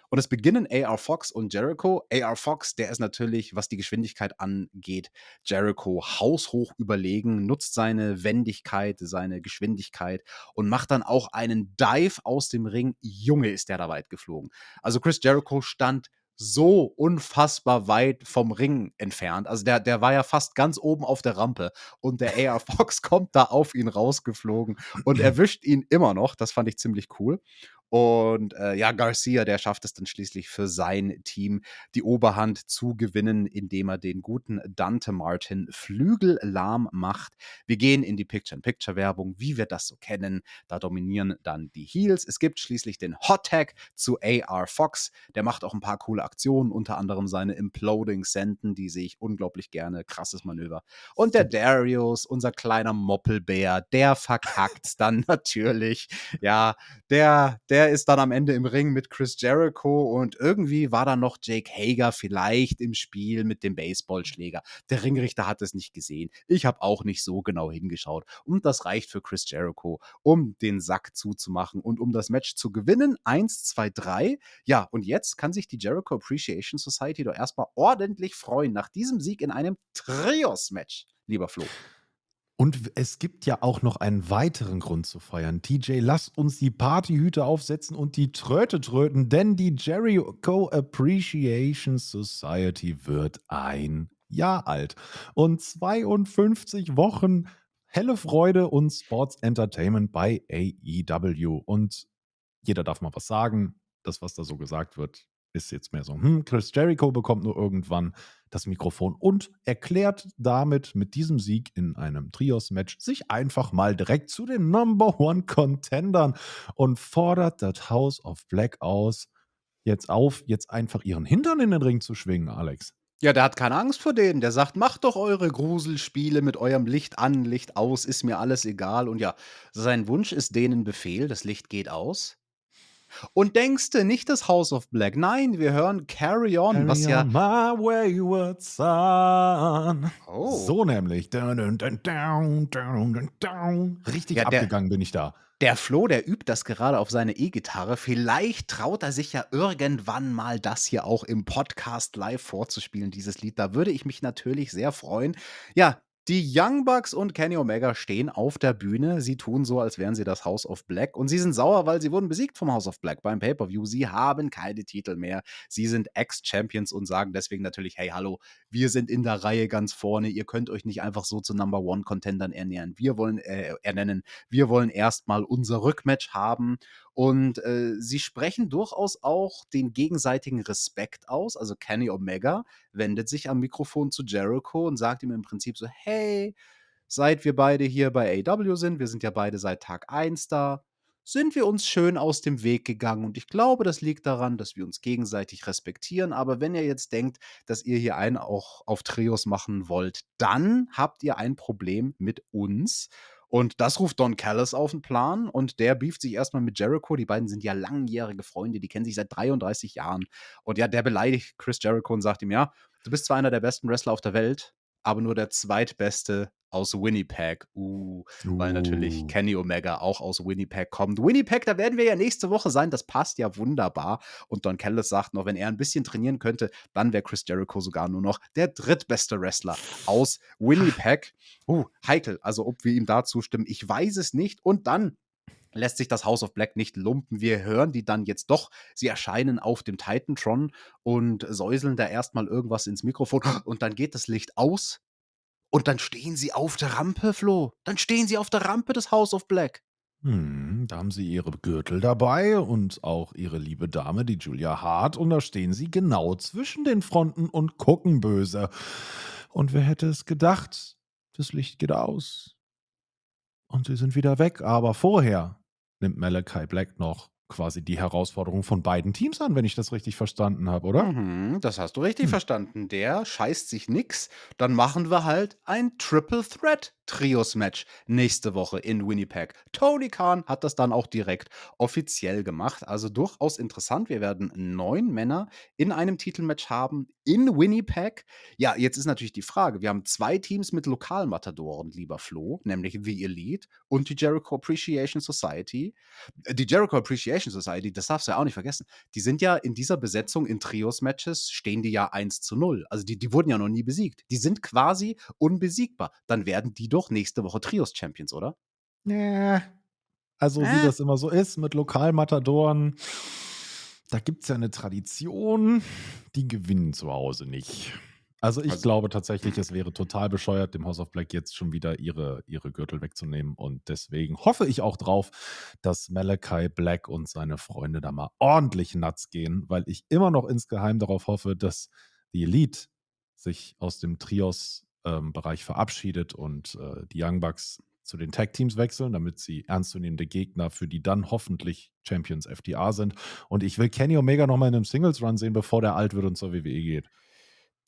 Und es beginnen AR Fox und Jericho. AR Fox, der ist natürlich, was die Geschwindigkeit angeht, Jericho haushoch überlegen, nutzt seine Wendigkeit, seine Geschwindigkeit und macht dann auch einen Dive aus dem Ring. Junge, ist der da weit geflogen. Also Chris Jericho stand so unfassbar weit vom Ring entfernt. Also der, der war ja fast ganz oben auf der Rampe und der AR Fox kommt da auf ihn rausgeflogen und erwischt ihn immer noch. Das fand ich ziemlich cool. Und äh, ja, Garcia, der schafft es dann schließlich für sein Team, die Oberhand zu gewinnen, indem er den guten Dante Martin flügellahm macht. Wir gehen in die Picture-in-Picture-Werbung, wie wir das so kennen. Da dominieren dann die Heels. Es gibt schließlich den Hot Tag zu AR Fox. Der macht auch ein paar coole Aktionen, unter anderem seine Imploding Senten, die sehe ich unglaublich gerne. Krasses Manöver. Und der Darius, unser kleiner Moppelbär, der verkackt's dann natürlich. Ja, der, der der ist dann am Ende im Ring mit Chris Jericho und irgendwie war da noch Jake Hager vielleicht im Spiel mit dem Baseballschläger. Der Ringrichter hat es nicht gesehen. Ich habe auch nicht so genau hingeschaut. Und das reicht für Chris Jericho, um den Sack zuzumachen und um das Match zu gewinnen. Eins, zwei, drei. Ja, und jetzt kann sich die Jericho Appreciation Society doch erstmal ordentlich freuen nach diesem Sieg in einem Trios-Match, lieber Flo. Und es gibt ja auch noch einen weiteren Grund zu feiern. TJ, lass uns die Partyhüte aufsetzen und die Tröte tröten, denn die Jericho Appreciation Society wird ein Jahr alt. Und 52 Wochen helle Freude und Sports Entertainment bei AEW. Und jeder darf mal was sagen. Das, was da so gesagt wird, ist jetzt mehr so, hm, Chris Jericho bekommt nur irgendwann das Mikrofon und erklärt damit mit diesem Sieg in einem Trios-Match sich einfach mal direkt zu den Number One Contendern und fordert das House of Black aus, jetzt auf, jetzt einfach ihren Hintern in den Ring zu schwingen, Alex. Ja, der hat keine Angst vor denen. Der sagt, macht doch eure Gruselspiele mit eurem Licht an, Licht aus, ist mir alles egal. Und ja, sein Wunsch ist denen Befehl, das Licht geht aus. Und denkst du nicht das House of Black? Nein, wir hören Carry On, Carry was ja. on my wayward son. Oh. So nämlich. Dun, dun, dun. Richtig Ja, der- abgegangen bin ich da. Der Flo, der übt das gerade auf seine E-Gitarre. Vielleicht traut er sich ja irgendwann mal das hier auch im Podcast live vorzuspielen, dieses Lied. Da würde ich mich natürlich sehr freuen. Ja, die Young Bucks und Kenny Omega stehen auf der Bühne. Sie tun so, als wären sie das House of Black. Und sie sind sauer, weil sie wurden besiegt vom House of Black beim Pay-Per-View. Sie haben keine Titel mehr. Sie sind Ex-Champions und sagen deswegen natürlich, hey, hallo, wir sind in der Reihe ganz vorne. Ihr könnt euch nicht einfach so zu Number One Contendern ernähren. Wir wollen äh, ernennen. Wir wollen erstmal unser Rückmatch haben. Und äh, sie sprechen durchaus auch den gegenseitigen Respekt aus. Also Kenny Omega wendet sich am Mikrofon zu Jericho und sagt ihm im Prinzip so, hey, seit wir beide hier bei AW sind, wir sind ja beide seit Tag 1 da, sind wir uns schön aus dem Weg gegangen. Und ich glaube, das liegt daran, dass wir uns gegenseitig respektieren. Aber wenn ihr jetzt denkt, dass ihr hier einen auch auf Trios machen wollt, dann habt ihr ein Problem mit uns. Und das ruft Don Callis auf den Plan und der beeft sich erstmal mit Jericho. Die beiden sind ja langjährige Freunde, die kennen sich seit 33 Jahren. Und ja, der beleidigt Chris Jericho und sagt ihm: Ja, du bist zwar einer der besten Wrestler auf der Welt, aber nur der zweitbeste aus Winnipeg. Uh, weil natürlich Uh. Kenny Omega auch aus Winnipeg kommt. Winnipeg, da werden wir ja nächste Woche sein. Das passt ja wunderbar. Und Don Callis sagt noch, wenn er ein bisschen trainieren könnte, dann wäre Chris Jericho sogar nur noch der drittbeste Wrestler aus Winnipeg. Uh, heikel. Also, ob wir ihm da zustimmen, ich weiß es nicht. Und dann lässt sich das House of Black nicht lumpen. Wir hören die dann jetzt doch. Sie erscheinen auf dem Titantron und säuseln da erstmal irgendwas ins Mikrofon. Und dann geht das Licht aus. Und dann stehen sie auf der Rampe, Flo. Dann stehen sie auf der Rampe des House of Black. Hm, da haben sie ihre Gürtel dabei und auch ihre liebe Dame, die Julia Hart. Und da stehen sie genau zwischen den Fronten und gucken böse. Und wer hätte es gedacht? Das Licht geht aus. Und sie sind wieder weg. Aber vorher nimmt Malachi Black noch quasi die Herausforderung von beiden Teams an, wenn ich das richtig verstanden habe, oder? Mhm, das hast du richtig Hm. verstanden. Der scheißt sich nix. Dann machen wir halt ein Triple Threat Trios Match nächste Woche in Winnipeg. Tony Khan hat das dann auch direkt offiziell gemacht. Also durchaus interessant. Wir werden neun Männer in einem Titelmatch haben in Winnipeg. Ja, jetzt ist natürlich die Frage: Wir haben zwei Teams mit Lokalmatadoren, lieber Flo, nämlich The Elite und die Jericho Appreciation Society. Die Jericho Appreciation Society, das darfst du ja auch nicht vergessen. Die sind ja in dieser Besetzung in Trios-Matches, stehen die ja 1 zu 0. Also die, die wurden ja noch nie besiegt. Die sind quasi unbesiegbar. Dann werden die doch nächste Woche Trios-Champions, oder? Ja. Also, wie Äh? das immer so ist mit Lokalmatadoren, da gibt es ja eine Tradition, die gewinnen zu Hause nicht. Also, ich Also glaube tatsächlich, es wäre total bescheuert, dem House of Black jetzt schon wieder ihre ihre Gürtel wegzunehmen und deswegen hoffe ich auch drauf, dass Malachi Black und seine Freunde da mal ordentlich nuts gehen, weil ich immer noch insgeheim darauf hoffe, dass die Elite sich aus dem Trios, ähm, Bereich verabschiedet und, äh, die Young Bucks zu den Tag-Teams wechseln, damit sie ernstzunehmende Gegner für die dann hoffentlich Champions FDA sind. Und ich will Kenny Omega noch mal in 'nem Singles-Run sehen, bevor der alt wird und zur WWE geht.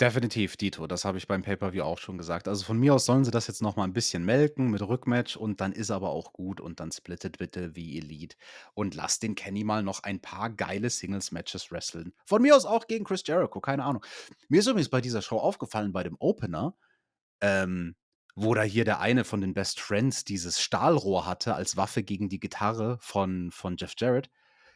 Definitiv, Dito. Das habe ich beim Pay-Per-View auch schon gesagt. Also, von mir aus sollen sie das jetzt noch mal 'n bisschen melken mit Rückmatch und dann ist aber auch gut und dann splittet bitte wie Elite und lasst den Kenny mal noch ein paar geile Singles-Matches wresteln. Von mir aus auch gegen Chris Jericho, keine Ahnung. Mir ist übrigens bei dieser Show aufgefallen bei dem Opener, ähm, wo da hier der eine von den Best Friends dieses Stahlrohr hatte als Waffe gegen die Gitarre von von Jeff Jarrett.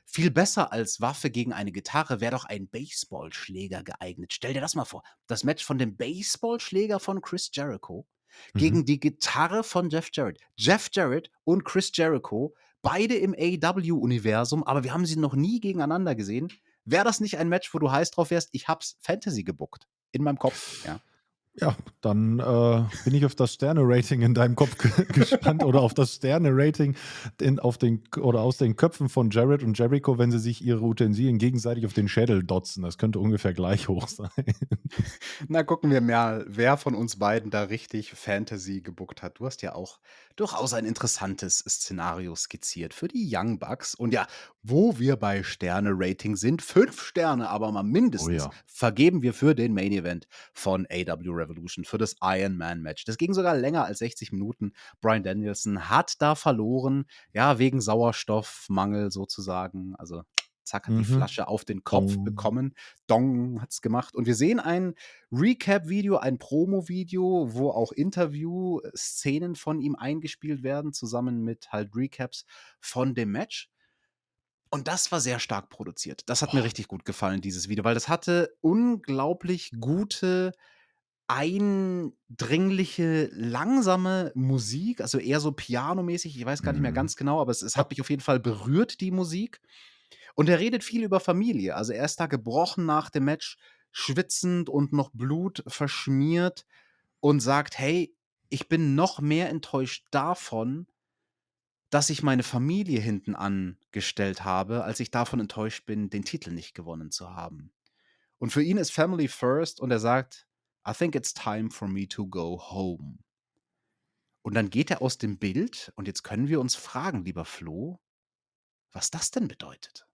Viel besser als Waffe gegen eine Gitarre wäre doch ein Baseballschläger geeignet. Stell dir das mal vor. Das Match von dem Baseballschläger von Chris Jericho Mhm. gegen die Gitarre von Jeff Jarrett. Jeff Jarrett und Chris Jericho, beide im AEW-Universum, aber wir haben sie noch nie gegeneinander gesehen. Wäre das nicht ein Match, wo du heiß drauf wärst? Ich hab's Fantasy gebuckt. In meinem Kopf, ja. Ja, dann, äh, bin ich auf das Sterne-Rating in deinem Kopf ge gespannt oder auf das Sterne-Rating in auf den oder aus den Köpfen von Jarrett und Jericho, wenn sie sich ihre Utensilien gegenseitig auf den Schädel dotzen. Das könnte ungefähr gleich hoch sein. Na, gucken wir mal, wer von uns beiden da richtig Fantasy gebuckt hat. Du hast ja auch durchaus ein interessantes Szenario skizziert für die Young Bucks. Und ja, wo wir bei Sterne-Rating sind, 5 Sterne, aber mal Oh mindestens, ja. vergeben wir für den Main Event von AEW Revolution, für das Iron Man Match. Das ging sogar länger als 60 Minuten. Bryan Danielson hat da verloren, ja, wegen Sauerstoffmangel sozusagen. Also, zack, hat die Mhm. Flasche auf den Kopf Dong. bekommen. Dong hat's gemacht. Und wir sehen ein Recap-Video, ein Promo-Video, wo auch Interview-Szenen von ihm eingespielt werden, zusammen mit halt Recaps von dem Match. Und das war sehr stark produziert. Das hat mir Boah. richtig gut gefallen, dieses Video, weil das hatte unglaublich gute, eindringliche, langsame Musik, also eher so pianomäßig. Ich weiß gar nicht mehr Mhm. ganz genau, aber es es hat mich auf jeden Fall berührt, die Musik. Und er redet viel über Familie. Also, er ist da gebrochen nach dem Match, schwitzend und noch Blut verschmiert und sagt: „Hey, ich bin noch mehr enttäuscht davon, dass ich meine Familie hinten angestellt habe, als ich davon enttäuscht bin, den Titel nicht gewonnen zu haben.“ Und für ihn ist Family first und er sagt: „I think it's time for me to go home.“ Und dann geht er aus dem Bild und jetzt können wir uns fragen, lieber Flo, was das denn bedeutet?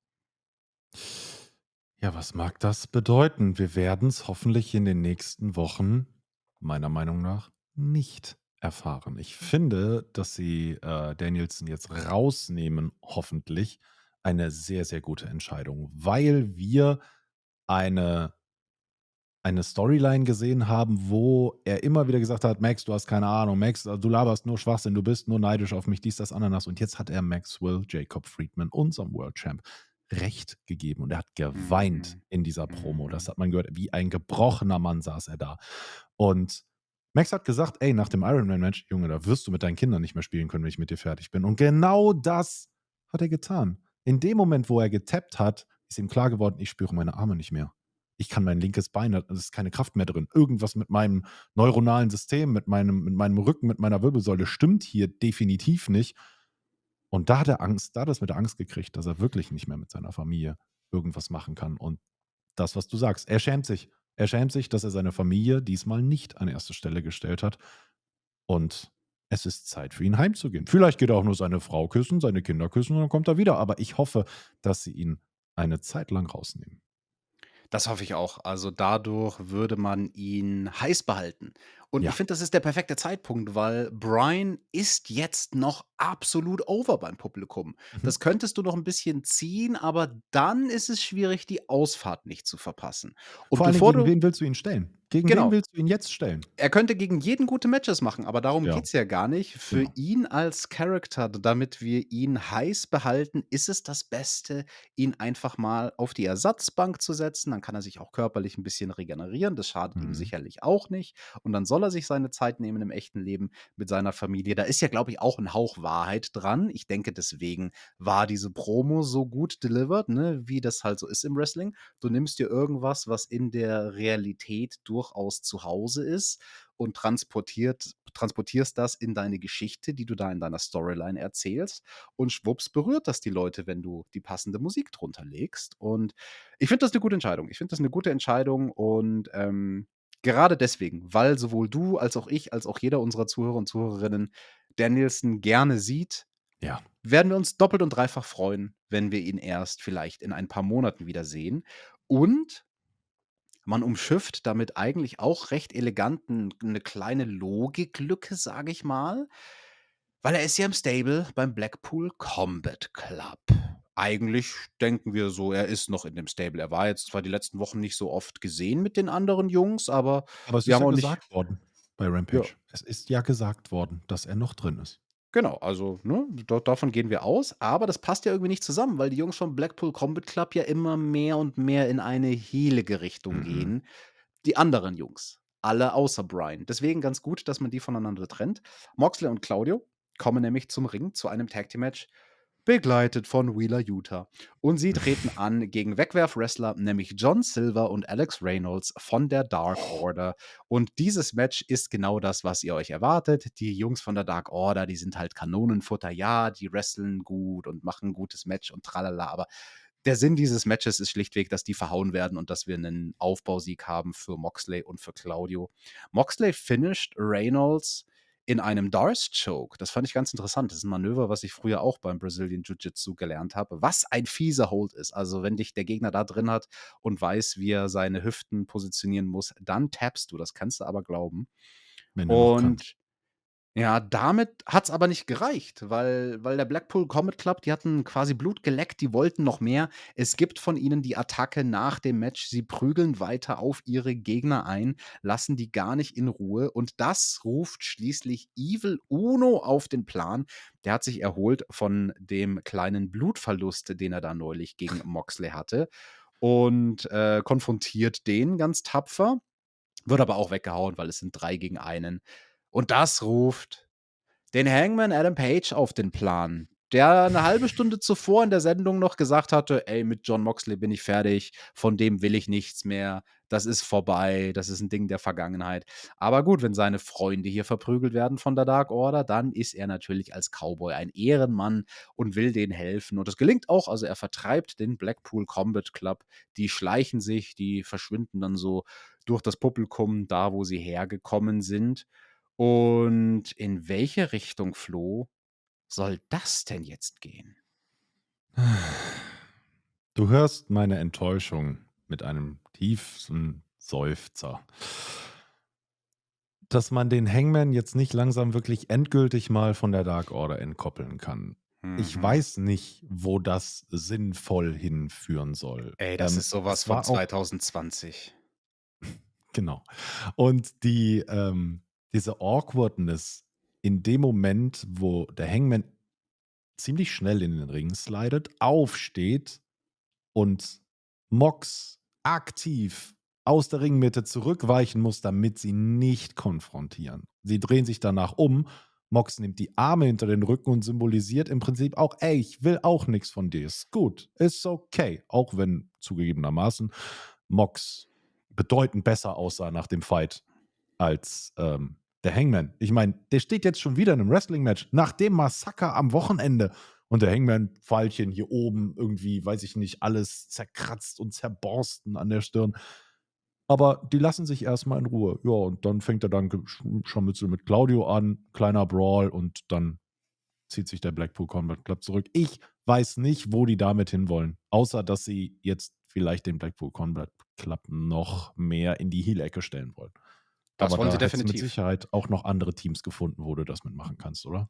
Ja, was mag das bedeuten? Wir werden's hoffentlich in den nächsten Wochen, meiner Meinung nach, nicht erfahren. Ich finde, dass sie, äh, Danielson jetzt rausnehmen, hoffentlich, eine sehr, sehr gute Entscheidung, weil wir eine eine Storyline gesehen haben, wo er immer wieder gesagt hat: „Max, du hast keine Ahnung. Max, du laberst nur Schwachsinn. Du bist nur neidisch auf mich, dies, das, Ananas.“ Und jetzt hat er Maxwell Jacob Friedman, unserem World Champ, Recht gegeben und er hat geweint Mhm. in dieser Promo. Das hat man gehört. Wie ein gebrochener Mann saß er da. Und Max hat gesagt: „Ey, nach dem Ironman-Match, Junge, da wirst du mit deinen Kindern nicht mehr spielen können, wenn ich mit dir fertig bin.“ Und genau das hat er getan. In dem Moment, wo er getappt hat, ist ihm klar geworden: „Ich spüre meine Arme nicht mehr. Ich kann mein linkes Bein es ist keine Kraft mehr drin. Irgendwas mit meinem neuronalen System, mit meinem mit meinem Rücken, mit meiner Wirbelsäule stimmt hier definitiv nicht.“ Und da hat er Angst da hat er's mit der Angst gekriegt, dass er wirklich nicht mehr mit seiner Familie irgendwas machen kann. Und das, was du sagst, er schämt sich. Er schämt sich, dass er seine Familie diesmal nicht an erste Stelle gestellt hat. Und es ist Zeit für ihn heimzugehen. Vielleicht geht er auch nur seine Frau küssen, seine Kinder küssen und dann kommt er wieder. Aber ich hoffe, dass sie ihn eine Zeit lang rausnehmen. Das hoffe ich auch. Also dadurch würde man ihn heiß behalten. Und Ja. ich finde, das ist der perfekte Zeitpunkt, weil Brian ist jetzt noch absolut over beim Publikum. Mhm. Das könntest du noch ein bisschen ziehen, aber dann ist es schwierig, die Ausfahrt nicht zu verpassen. Und Vor allem, bevor gegen du wen willst du ihn stellen? Gegen Genau. wen willst du ihn jetzt stellen? er könnte gegen jeden gute Matches machen, aber darum Ja. geht's ja gar nicht. Für Genau. ihn als Charakter, damit wir ihn heiß behalten, ist es das Beste, ihn einfach mal auf die Ersatzbank zu setzen. Dann kann er sich auch körperlich ein bisschen regenerieren. Das schadet ihm Mhm. sicherlich auch nicht. Und dann soll er sich seine Zeit nehmen im echten Leben mit seiner Familie. Da ist ja, glaube ich, auch ein Hauch Wahrheit dran. Ich denke, deswegen war diese Promo so gut delivered, ne? wie das halt so ist im Wrestling. Du nimmst dir irgendwas, was in der Realität durchaus zu Hause ist und transportiert, transportierst das in deine Geschichte, die du da in deiner Storyline erzählst. Und schwupps berührt das die Leute, wenn du die passende Musik drunter legst. Und ich finde das eine gute Entscheidung. Ich finde das eine gute Entscheidung und ähm, gerade deswegen, weil sowohl du als auch ich, als auch jeder unserer Zuhörer und Zuhörerinnen Danielson gerne sieht, Ja. werden wir uns doppelt und dreifach freuen, wenn wir ihn erst vielleicht in ein paar Monaten wieder sehen. Und man umschifft damit eigentlich auch recht elegant n- eine kleine Logiklücke, sage ich mal, weil er ist ja im Stable beim Blackpool Combat Club. Eigentlich denken wir so, er ist noch in dem Stable. Er war jetzt zwar die letzten Wochen nicht so oft gesehen mit den anderen Jungs, aber Aber es Wir ist haben ja auch nicht- gesagt worden bei Rampage. Es ist ja gesagt worden, dass er noch drin ist. Genau, also ne, da, davon gehen wir aus, aber das passt ja irgendwie nicht zusammen, weil die Jungs vom Blackpool Combat Club ja immer mehr und mehr in eine heelige Richtung Mhm. gehen. Die anderen Jungs, alle außer Brian. Deswegen ganz gut, dass man die voneinander trennt. Moxley und Claudio kommen nämlich zum Ring zu einem Tag Team Match, begleitet von Wheeler Utah. Und sie treten an gegen Wegwerf-Wrestler, nämlich John Silver und Alex Reynolds von der Dark Order. Und dieses Match ist genau das, was ihr euch erwartet. Die Jungs von der Dark Order, die sind halt Kanonenfutter. Ja, die wresteln gut und machen ein gutes Match und tralala. Aber der Sinn dieses Matches ist schlichtweg, dass die verhauen werden und dass wir einen Aufbausieg haben für Moxley und für Claudio. Moxley finished Reynolds in einem Darce Choke. Das fand ich ganz interessant. Das ist ein Manöver, was ich früher auch beim Brazilian Jiu-Jitsu gelernt habe. Was ein fieser Hold ist. Also, wenn dich der Gegner da drin hat und weiß, wie er seine Hüften positionieren muss, dann tappst du. Das kannst du aber glauben. Und ja, damit hat es aber nicht gereicht, weil, weil der Blackpool Combat Club, die hatten quasi Blut geleckt, die wollten noch mehr. Es gibt von ihnen die Attacke nach dem Match. Sie prügeln weiter auf ihre Gegner ein, lassen die gar nicht in Ruhe. Und das ruft schließlich Evil Uno auf den Plan. Der hat sich erholt von dem kleinen Blutverlust, den er da neulich gegen Moxley hatte. Und äh, konfrontiert den ganz tapfer. Wird aber auch weggehauen, weil es sind drei gegen einen. Und das ruft den Hangman Adam Page auf den Plan, der eine halbe Stunde zuvor in der Sendung noch gesagt hatte, ey, mit John Moxley bin ich fertig, von dem will ich nichts mehr, das ist vorbei, das ist ein Ding der Vergangenheit. Aber gut, wenn seine Freunde hier verprügelt werden von der Dark Order, dann ist er natürlich als Cowboy ein Ehrenmann und will denen helfen. Und das gelingt auch, also er vertreibt den Blackpool Combat Club, die schleichen sich, die verschwinden dann so durch das Publikum, da wo sie hergekommen sind. Und in welche Richtung, Flo, soll das denn jetzt gehen? Du hörst meine Enttäuschung mit einem tiefen Seufzer. Dass man den Hangman jetzt nicht langsam wirklich endgültig mal von der Dark Order entkoppeln kann. Ich Mhm. weiß nicht, wo das sinnvoll hinführen soll. Ey, das Ähm, ist sowas von war auch 2020. Genau. Und die, ähm, diese Awkwardness in dem Moment, wo der Hangman ziemlich schnell in den Ring slidet, aufsteht und Mox aktiv aus der Ringmitte zurückweichen muss, damit sie nicht konfrontieren. Sie drehen sich danach um. Mox nimmt die Arme hinter den Rücken und symbolisiert im Prinzip auch, ey, ich will auch nichts von dir. Ist gut, ist okay. Auch wenn zugegebenermaßen Mox bedeutend besser aussah nach dem Fight als ähm, der Hangman. Ich meine, der steht jetzt schon wieder in einem Wrestling-Match nach dem Massaker am Wochenende und der Hangman-Pfeilchen hier oben irgendwie, weiß ich nicht, alles zerkratzt und zerborsten an der Stirn. Aber die lassen sich erstmal in Ruhe. Ja, und dann fängt er dann schon mit, mit Claudio an, kleiner Brawl und dann zieht sich der Blackpool Combat Club zurück. Ich weiß nicht, wo die damit hinwollen. Außer, dass sie jetzt vielleicht den Blackpool Combat Club noch mehr in die Heel-Ecke stellen wollen. Das Aber wollen da sie du mit definitiv. Sicherheit auch noch andere Teams gefunden, wo du das mitmachen kannst, oder?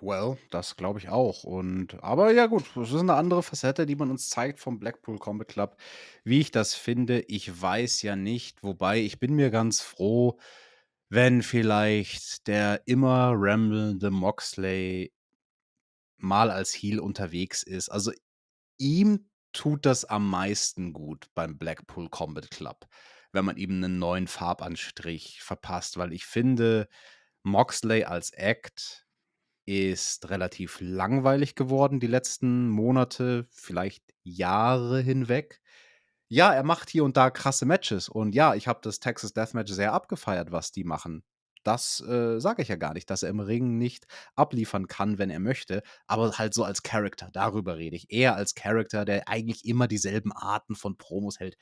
Well, das glaube ich auch. Und aber ja gut, das ist eine andere Facette, die man uns zeigt vom Blackpool Combat Club. Wie ich das finde, ich weiß ja nicht. Wobei ich bin mir ganz froh, wenn vielleicht der immer ramblende Moxley mal als Heel unterwegs ist. Also ihm tut das am meisten gut beim Blackpool Combat Club, wenn man ihm einen neuen Farbanstrich verpasst, weil ich finde, Moxley als Act ist relativ langweilig geworden die letzten Monate, vielleicht Jahre hinweg. Ja, er macht hier und da krasse Matches und ja, ich habe das Texas Deathmatch sehr abgefeiert, was die machen. Das äh, sage ich ja gar nicht, dass er im Ring nicht abliefern kann, wenn er möchte, aber halt so als Character, darüber rede ich. Eher als Character, der eigentlich immer dieselben Arten von Promos hält.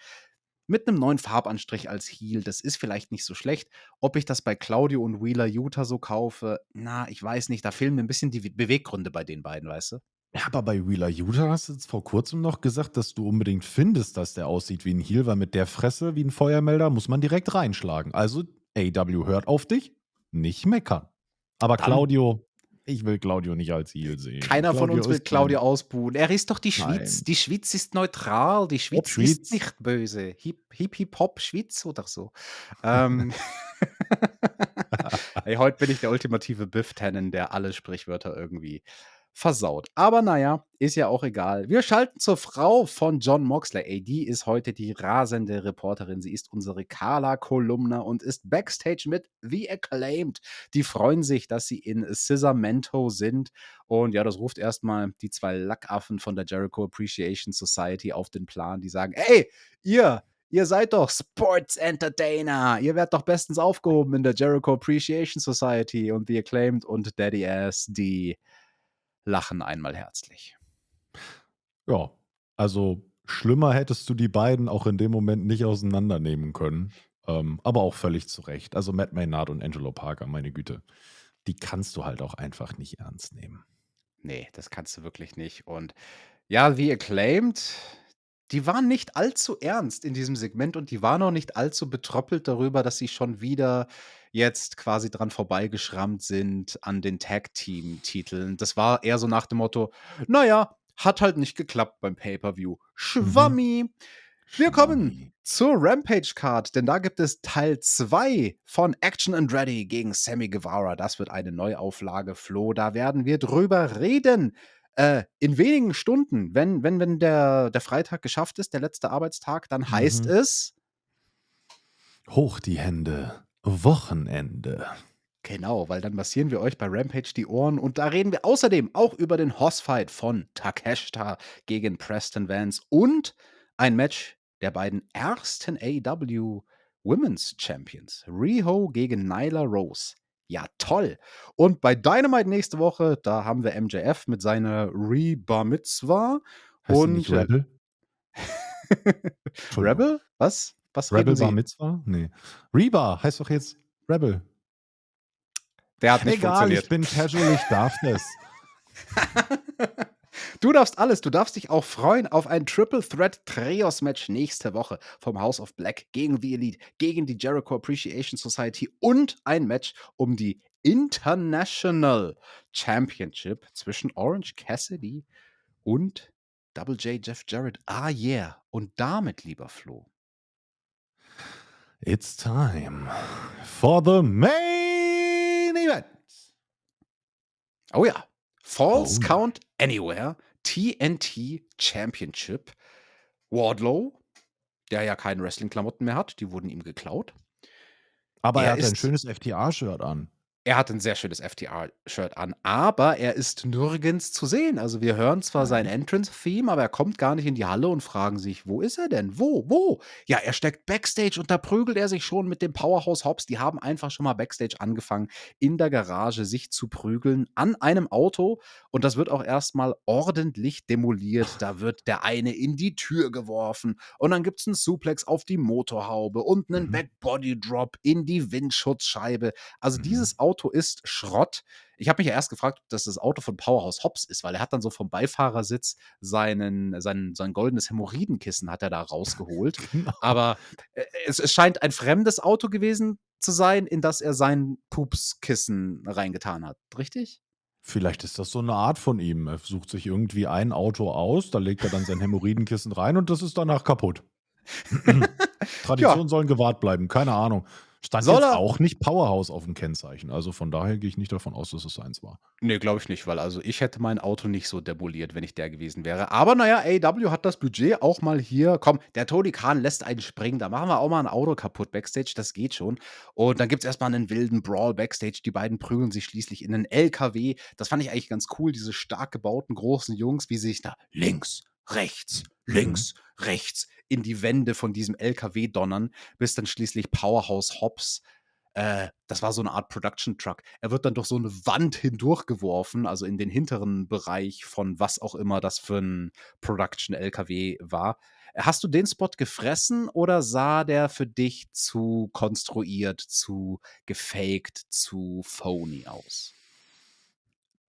Mit einem neuen Farbanstrich als Heel, das ist vielleicht nicht so schlecht. Ob ich das bei Claudio und Wheeler Utah so kaufe, na, ich weiß nicht. Da fehlen mir ein bisschen die Beweggründe bei den beiden, weißt du? Ja, aber bei Wheeler Utah hast du jetzt vor kurzem noch gesagt, dass du unbedingt findest, dass der aussieht wie ein Heel, weil mit der Fresse wie ein Feuermelder muss man direkt reinschlagen. Also, AW hört auf dich, nicht meckern. Aber Dann- Claudio, ich will Claudio nicht als Heel sehen. Keiner von uns will Claudio ausbuhen. Er ist doch die Nein. Schweiz. Die Schweiz ist neutral. Die Schweiz Schweiz. ist nicht böse. Hip, hip, hip, hop, Schweiz oder so. ähm. Ey, heute bin ich der ultimative Biff-Tannen, der alle Sprichwörter irgendwie versaut. Aber naja, ist ja auch egal. Wir schalten zur Frau von John Moxley. Ey, die ist heute die rasende Reporterin. Sie ist unsere Carla-Kolumna und ist backstage mit The Acclaimed. Die freuen sich, dass sie in Scissormento sind. Und ja, das ruft erstmal die zwei Lackaffen von der Jericho Appreciation Society auf den Plan. Die sagen: Ey, ihr, ihr seid doch Sports Entertainer. Ihr werdet doch bestens aufgehoben in der Jericho Appreciation Society. Und The Acclaimed und Daddy Ass, die lachen einmal herzlich. Ja, also schlimmer hättest du die beiden auch in dem Moment nicht auseinandernehmen können. Ähm, aber auch völlig zu Recht. Also Matt Maynard und Angelo Parker, meine Güte, die kannst du halt auch einfach nicht ernst nehmen. Nee, das kannst du wirklich nicht. Und ja, The Acclaimed, die waren nicht allzu ernst in diesem Segment und die waren auch nicht allzu betröppelt darüber, dass sie schon wieder jetzt quasi dran vorbeigeschrammt sind an den Tag-Team-Titeln. Das war eher so nach dem Motto, naja, hat halt nicht geklappt beim Pay-Per-View. Schwammi. Wir kommen zur Rampage-Card, denn da gibt es Teil 2 von Action and Ready gegen Sammy Guevara. Das wird eine Neuauflage, Flo. Da werden wir drüber reden. Äh, in wenigen Stunden, wenn, wenn, wenn der, der Freitag geschafft ist, der letzte Arbeitstag, dann heißt Mhm. es, Hoch die Hände. Wochenende. Genau, weil dann massieren wir euch bei Rampage die Ohren und da reden wir außerdem auch über den Hossfight von Takeshita gegen Preston Vance und ein Match der beiden ersten AEW Women's Champions, Riho gegen Nyla Rose. Ja, toll. Und bei Dynamite nächste Woche, da haben wir MJF mit seiner Re-Bar Mitzvah Heißt und nicht äh, Rebel? Rebel? Was? Was Rebel Bar Sie? Mitzvah? Nee. Reba heißt doch jetzt Rebel. Der hat nicht Egal, funktioniert. ich bin casual, ich darf das. Du darfst alles. Du darfst dich auch freuen auf ein Triple Threat Trios Match nächste Woche vom House of Black gegen The Elite, gegen die Jericho Appreciation Society und ein Match um die International Championship zwischen Orange Cassidy und Double J Jeff Jarrett. Ah yeah. Und damit, lieber Flo, It's time for the main event. Oh ja. Falls Oh. Count Anywhere TNT Championship. Wardlow, der ja keine Wrestling-Klamotten mehr hat, die wurden ihm geklaut. Aber Er er hat ein schönes FTA-Shirt an. Er hat ein sehr schönes FTR-Shirt an, aber er ist nirgends zu sehen. Also, wir hören zwar sein. Entrance-Theme, aber er kommt gar nicht in die Halle und fragen sich: „Wo ist er denn? Wo? Wo?“ Ja, er steckt Backstage und da prügelt er sich schon mit dem Powerhouse Hobbs. Die haben einfach schon mal Backstage angefangen, in der Garage sich zu prügeln an einem Auto und das wird auch erst mal ordentlich demoliert. Da wird der eine in die Tür geworfen und dann gibt's 'n Suplex auf die Motorhaube und 'nen Mhm. Back-Body Drop in die Windschutzscheibe. Also, Mhm. dieses Auto ist Schrott. Ich habe mich ja erst gefragt, ob das das Auto von Powerhouse Hobbs ist, weil er hat dann so vom Beifahrersitz seinen sein sein goldenes Hämorrhoidenkissen hat er da rausgeholt. Genau. Aber, äh, es es scheint ein fremdes Auto gewesen zu sein, in das er sein Pupskissen reingetan hat, richtig? Vielleicht ist das so 'ne Art von ihm. Er sucht sich irgendwie ein Auto aus, da legt er dann sein Hämorrhoidenkissen rein und das ist danach kaputt. Ja. Traditionen sollen gewahrt bleiben, keine Ahnung. Stand Soll jetzt auch nicht Powerhouse auf'm Kennzeichen. Also, von daher gehe ich nicht davon aus, dass es seins war. Ne, glaube ich nicht, weil also, ich hätte mein Auto nicht so demoliert, wenn ich der gewesen wäre. Aber na ja, AEW hat das Budget auch mal hier komm, der Tony Khan lässt einen springen, da machen wir auch mal 'n Auto kaputt Backstage, das geht schon. Und dann gibt's erst mal 'nen wilden Brawl Backstage. Die beiden prügeln sich schließlich in 'nen LKW. Das fand ich eigentlich ganz cool, diese stark gebauten großen Jungs, wie sie sich da links, rechts, links, rechts in die Wände von diesem LKW donnern, bis dann schließlich Powerhouse Hobbs äh, das war so 'ne Art Production Truck. Er wird dann durch so 'ne Wand hindurchgeworfen, also, in den hinteren Bereich von was auch immer das für 'n Production LKW war. Hast du den Spot gefressen oder sah der für dich zu konstruiert, zu gefaked, zu phony aus?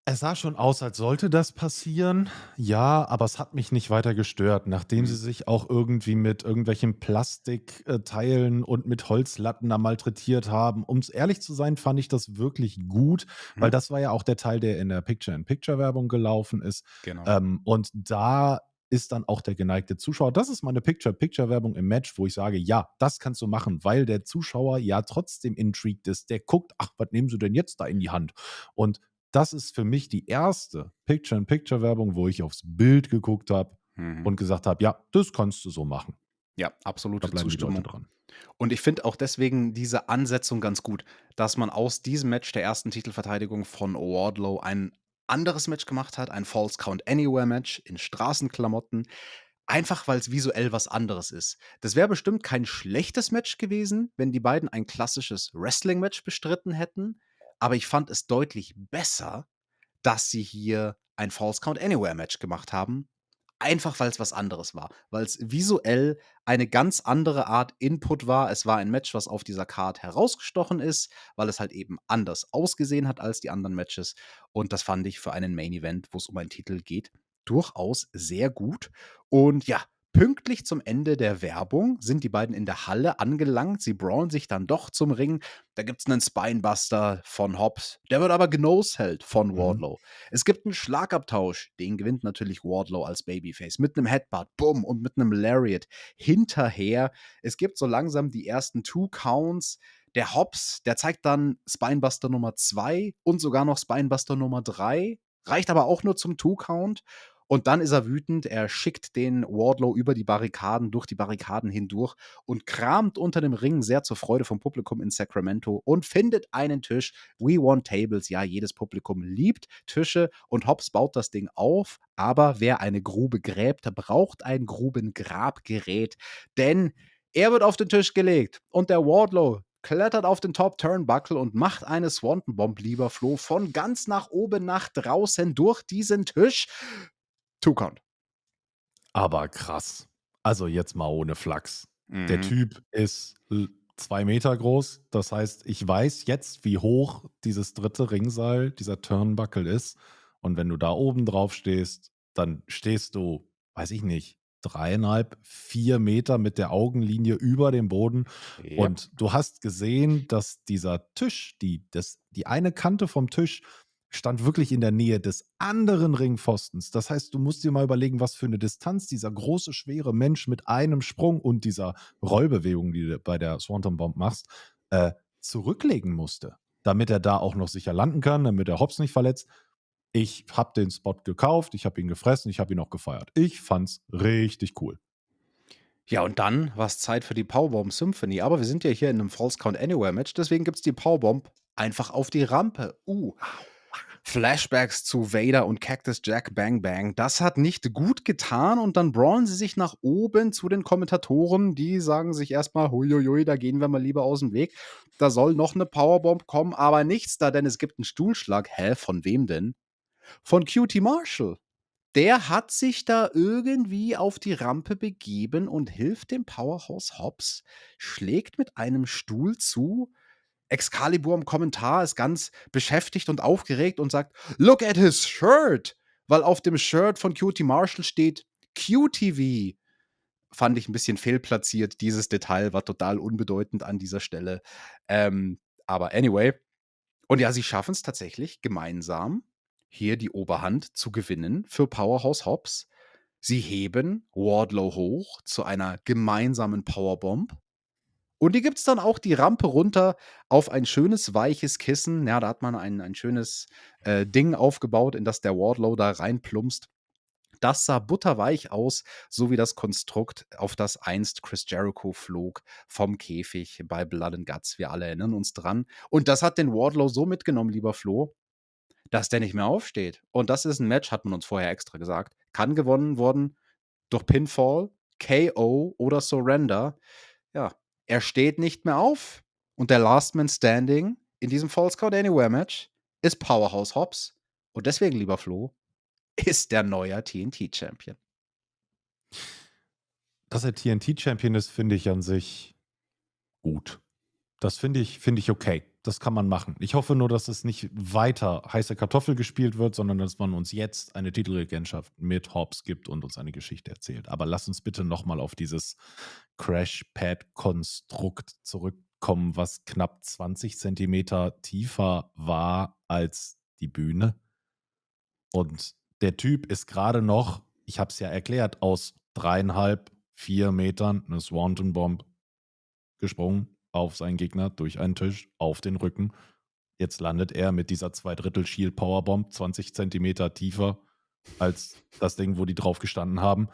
Es sah schon aus, als sollte das passieren. Ja, aber es hat mich nicht weiter gestört, nachdem sie Mhm. sich auch irgendwie mit irgendwelchen Plastik äh, Teilen und mit Holzlatten da malträtiert haben. Um's ehrlich zu sein, fand ich das wirklich gut, weil Mhm. das war ja auch der Teil, der in der Picture-in-Picture-Werbung gelaufen ist. Genau. Ähm, und da ist dann auch der geneigte Zuschauer das ist meine Picture-in-Picture-Werbung im Match, wo ich sage: „Ja, das kannst du machen“, weil der Zuschauer ja trotzdem intrigued ist. Der guckt: „Ach, was nehmen sie denn jetzt da in die Hand?“ Und das ist für mich die 1. Picture-in-Picture-Werbung, wo ich aufs Bild geguckt habe Mhm. und gesagt habe: „Ja, das kannst du so machen.“ Ja, Da absolute Leute Zustimmung. dran. Und ich finde auch deswegen diese Ansetzung ganz gut, dass man aus diesem Match der 1. Titelverteidigung von Wardlow ein anderes Match gemacht hat, ein Falls Count Anywhere Match in Straßenklamotten, einfach weil's visuell was anderes ist. Das wäre bestimmt kein schlechtes Match gewesen, wenn die beiden ein klassisches Wrestling-Match bestritten hätten, aber ich fand es deutlich besser, dass sie hier ein Falls Count Anywhere Match gemacht haben, einfach weil's was anderes war, weil's visuell eine ganz andere Art Input war. Es war ein Match, was auf dieser Card herausgestochen ist, weil es halt eben anders ausgesehen hat als die anderen Matches. Und das fand ich für einen Main Event, wo's um einen Titel geht, durchaus sehr gut. Und ja, pünktlich zum Ende der Werbung sind die beiden in der Halle angelangt. Sie brawlen sich dann doch zum Ring. Da gibt's 'nen Spinebuster von Hobbs, der wird aber genosed-hellt von Mhm. Wardlow. Es gibt 'n Schlagabtausch, den gewinnt natürlich Wardlow als Babyface mit 'nem Headbutt, bumm, und mit 'nem Lariat hinterher. Es gibt so langsam die ersten 2 Counts. Der Hobbs, der zeigt dann Spinebuster Nummer 2 und sogar noch Spinebuster Nummer 3, reicht aber auch nur zum 2 Count. Und dann ist er wütend. Er schickt den Wardlow über die Barrikaden durch die Barrikaden hindurch und kramt unter dem Ring sehr zur Freude vom Publikum in Sacramento und findet einen Tisch. We want tables. Ja, jedes Publikum liebt Tische und Hobbs baut das Ding auf. Aber wer eine Grube gräbt, braucht ein Grubengrabgerät, denn er wird auf den Tisch gelegt und der Wardlow klettert auf den Top Turnbuckle und macht eine Swanton Bomb, lieber Flo, von ganz nach oben nach draußen durch diesen Tisch. 2 Count. Aber krass. Also, jetzt mal ohne Flachs. Der Mhm. Typ ist 2 Meter groß. Das heißt, ich weiß jetzt, wie hoch dieses 3. Ringseil, dieser Turnbuckle ist. Und wenn du da oben drauf stehst, dann stehst du, weiß ich nicht, 3,5, 4 Meter mit der Augenlinie über dem Boden. Jap. Und du hast gesehen, dass dieser Tisch, die das die eine Kante vom Tisch stand wirklich in der Nähe des anderen Ringpfostens. Das heißt, du musst dir mal überlegen, was für 'ne Distanz dieser große, schwere Mensch mit einem Sprung und dieser Rollbewegung, die du bei der Swanton Bomb machst, äh, zurücklegen musste, damit er da auch noch sicher landen kann, damit er Hobbs nicht verletzt. Ich habe den Spot gekauft, ich habe ihn gefressen, ich habe ihn auch gefeiert. Ich fand's richtig cool. Ja, und dann war's Zeit für die Powerbomb Symphony. Aber wir sind ja hier in 'nem Falls Count Anywhere Match, deswegen gibt's die Powerbomb einfach auf die Rampe. Uh. Flashbacks zu Vader und Cactus Jack Bang Bang. Das hat nicht gut getan und dann brawlen sie sich nach oben zu den Kommentatoren. Die sagen sich erstmal, huiuiui, da gehen wir mal lieber aus dem Weg. Da soll noch eine Powerbomb kommen, aber nichts da, denn es gibt einen Stuhlschlag. Hä, von wem denn? Von Cutie Marshall. Der hat sich da irgendwie auf die Rampe begeben und hilft dem Powerhouse Hobbs, schlägt mit einem Stuhl zu Excalibur im Kommentar ist ganz beschäftigt und aufgeregt und sagt: Look at his shirt! Weil auf dem Shirt von Cutie Marshall steht QTV. Fand ich ein bisschen fehlplatziert. Dieses Detail war total unbedeutend an dieser Stelle. Ähm, aber anyway. Und ja, sie schaffen es tatsächlich gemeinsam, hier die Oberhand zu gewinnen für Powerhouse Hobbs. Sie heben Wardlow hoch zu einer gemeinsamen Powerbomb. Und die gibt es dann auch die Rampe runter auf ein schönes, weiches Kissen. Ja, da hat man ein, ein schönes äh, Ding aufgebaut, in das der Wardlow da reinplumpst. Das sah butterweich aus, so wie das Konstrukt, auf das einst Chris Jericho flog vom Käfig bei Blood and Guts. Wir alle erinnern uns dran. Und das hat den Wardlow so mitgenommen, lieber Flo, dass der nicht mehr aufsteht. Und das ist ein Match, hat man uns vorher extra gesagt. Kann gewonnen worden durch Pinfall, KO oder Surrender. Ja, er steht nicht mehr auf. Und der Last Man Standing in diesem False Count Anywhere Match ist Powerhouse Hobbs. Und deswegen, lieber Flo, ist der neue TNT-Champion. Dass er TNT-Champion ist, finde ich an sich gut. Das finde ich, find ich okay. Das kann man machen. Ich hoffe nur, dass es nicht weiter heiße Kartoffel gespielt wird, sondern dass man uns jetzt eine Titelregentschaft mit Hobbs gibt und uns eine Geschichte erzählt. Aber lass uns bitte nochmal auf dieses Crashpad-Konstrukt zurückkommen, was knapp 20 Zentimeter tiefer war als die Bühne. Und der Typ ist gerade noch, ich habe es ja erklärt, aus dreieinhalb, vier Metern eine Swanton Bomb gesprungen auf seinen Gegner durch einen Tisch, auf den Rücken. Jetzt landet er mit dieser Zweidrittel Shield Powerbomb 20 Zentimeter tiefer als das Ding, wo die drauf gestanden haben,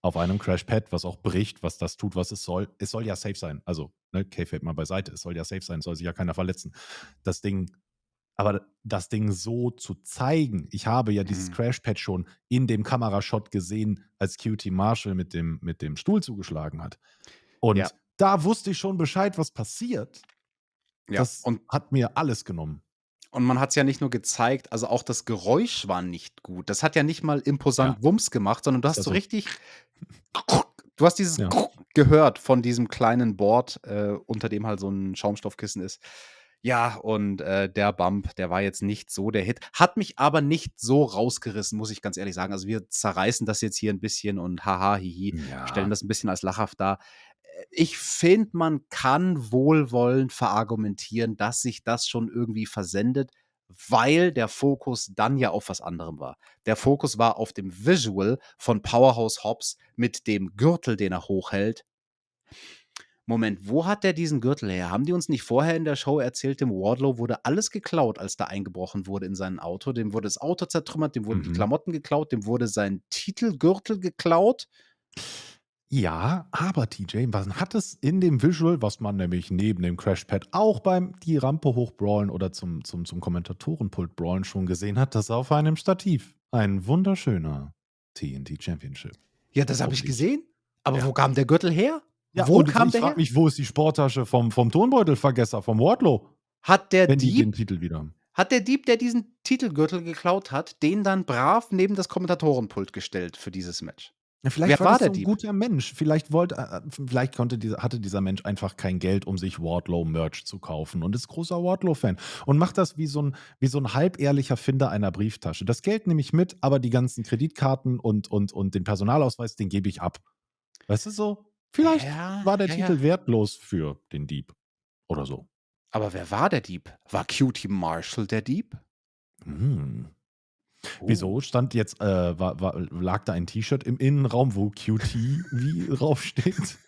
auf einem Crashpad, was auch bricht, was das tut, was es soll. Es soll ja safe sein. Also, ne, K-Fade mal beiseite. Es soll ja safe sein, soll sich ja keiner verletzen. Das Ding, aber das Ding so zu zeigen, ich habe ja dieses mhm. Crashpad schon in dem Kamerashot gesehen, als QT Marshall mit dem, mit dem Stuhl zugeschlagen hat. Und ja da wusste ich schon Bescheid, was passiert. Ja, das und hat mir alles genommen. Und man hat es ja nicht nur gezeigt, also auch das Geräusch war nicht gut. Das hat ja nicht mal imposant ja. Wumms gemacht, sondern du hast also. so richtig. Du hast dieses ja. gehört von diesem kleinen Board, äh, unter dem halt so ein Schaumstoffkissen ist. Ja, und äh, der Bump, der war jetzt nicht so der Hit. Hat mich aber nicht so rausgerissen, muss ich ganz ehrlich sagen. Also wir zerreißen das jetzt hier ein bisschen und haha, hihi, ja. stellen das ein bisschen als lachhaft dar ich finde, man kann wohlwollend verargumentieren, dass sich das schon irgendwie versendet, weil der Fokus dann ja auf was anderem war. Der Fokus war auf dem Visual von Powerhouse Hobbs mit dem Gürtel, den er hochhält. Moment, wo hat der diesen Gürtel her? Haben die uns nicht vorher in der Show erzählt, dem Wardlow wurde alles geklaut, als da eingebrochen wurde in sein Auto? Dem wurde das Auto zertrümmert, dem wurden mhm. die Klamotten geklaut, dem wurde sein Titelgürtel geklaut. Ja, aber TJ, man hat es in dem Visual, was man nämlich neben dem Crashpad auch beim die Rampe hochbrawlen oder zum, zum, zum Kommentatorenpult brawlen schon gesehen hat, dass auf einem Stativ ein wunderschöner TNT Championship. Ja, das habe ich gesehen. Aber ja. wo kam der Gürtel her? Ja, wo kam ich der frage mich, wo ist die Sporttasche vom, vom Tonbeutelvergesser, vom Wardlow? Hat der wenn Dieb, die den Titel wieder haben. Hat der Dieb, der diesen Titelgürtel geklaut hat, den dann brav neben das Kommentatorenpult gestellt für dieses Match? Ja, vielleicht Wer war, war der so ein Dieb? guter Mensch. Vielleicht, wollte, äh, vielleicht konnte dieser, hatte dieser Mensch einfach kein Geld, um sich Wardlow-Merch zu kaufen und ist großer Wardlow-Fan und macht das wie so, ein, wie so ein halbehrlicher Finder einer Brieftasche. Das Geld nehme ich mit, aber die ganzen Kreditkarten und, und, und den Personalausweis, den gebe ich ab. Weißt du so? Vielleicht ja, war der ja, Titel wertlos für den Dieb oder so. Aber wer war der Dieb? War Cutie Marshall der Dieb? Hm. Wieso? Stand jetzt, äh, war, war, lag da ein T-Shirt im Innenraum, wo QT wie draufsteht?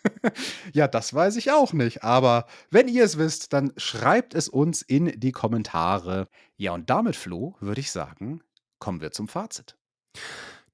ja, das weiß ich auch nicht. Aber wenn ihr es wisst, dann schreibt es uns in die Kommentare. Ja, und damit, Flo, würde ich sagen, kommen wir zum Fazit.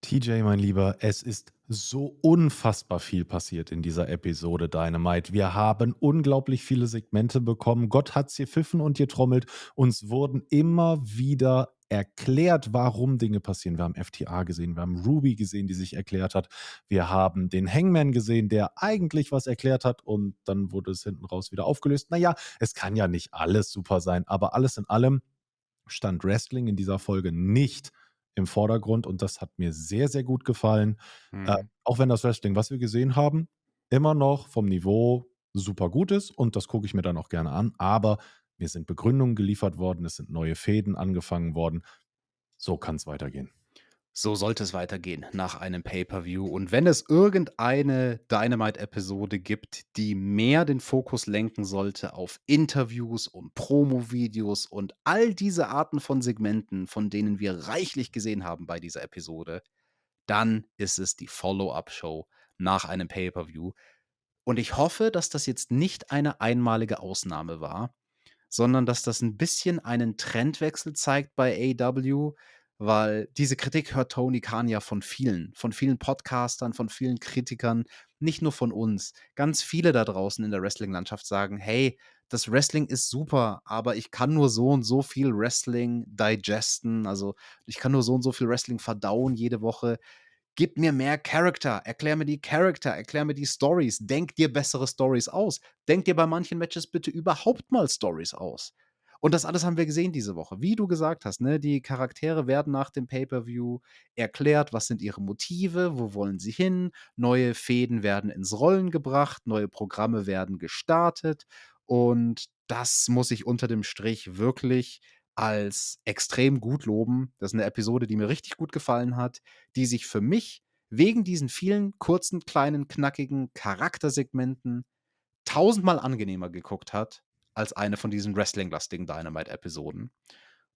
TJ, mein Lieber, es ist so unfassbar viel passiert in dieser Episode Dynamite. Wir haben unglaublich viele Segmente bekommen. Gott hat's gepfiffen und getrommelt. Uns wurden immer wieder erklärt, warum Dinge passieren. Wir haben FTA gesehen, wir haben Ruby gesehen, die sich erklärt hat. Wir haben den Hangman gesehen, der eigentlich was erklärt hat und dann wurde es hinten raus wieder aufgelöst. Naja, es kann ja nicht alles super sein, aber alles in allem stand Wrestling in dieser Folge nicht im Vordergrund und das hat mir sehr, sehr gut gefallen. Mhm. Äh, auch wenn das Wrestling, was wir gesehen haben, immer noch vom Niveau super gut ist und das gucke ich mir dann auch gerne an, aber mir sind Begründungen geliefert worden, es sind neue Fäden angefangen worden. So kann es weitergehen. So sollte es weitergehen nach einem Pay-per-View. Und wenn es irgendeine Dynamite-Episode gibt, die mehr den Fokus lenken sollte auf Interviews und Promo-Videos und all diese Arten von Segmenten, von denen wir reichlich gesehen haben bei dieser Episode, dann ist es die Follow-up-Show nach einem Pay-per-View. Und ich hoffe, dass das jetzt nicht eine einmalige Ausnahme war, sondern dass das ein bisschen einen Trendwechsel zeigt bei AW weil diese Kritik hört Tony Khan ja von vielen, von vielen Podcastern, von vielen Kritikern, nicht nur von uns. Ganz viele da draußen in der Wrestling-Landschaft sagen, hey, das Wrestling ist super, aber ich kann nur so und so viel Wrestling digesten, also ich kann nur so und so viel Wrestling verdauen jede Woche. Gib mir mehr Charakter, erklär mir die Charakter, erklär mir die Stories, denk dir bessere Stories aus. Denk dir bei manchen Matches bitte überhaupt mal Stories aus. Und das alles haben wir gesehen diese Woche. Wie du gesagt hast, ne, die Charaktere werden nach dem Pay-per-View erklärt, was sind ihre Motive, wo wollen sie hin, neue Fäden werden ins Rollen gebracht, neue Programme werden gestartet und das muss ich unter dem Strich wirklich als extrem gut loben. Das ist eine Episode, die mir richtig gut gefallen hat, die sich für mich wegen diesen vielen kurzen, kleinen, knackigen Charaktersegmenten tausendmal angenehmer geguckt hat als eine von diesen Wrestling-lastigen Dynamite-Episoden.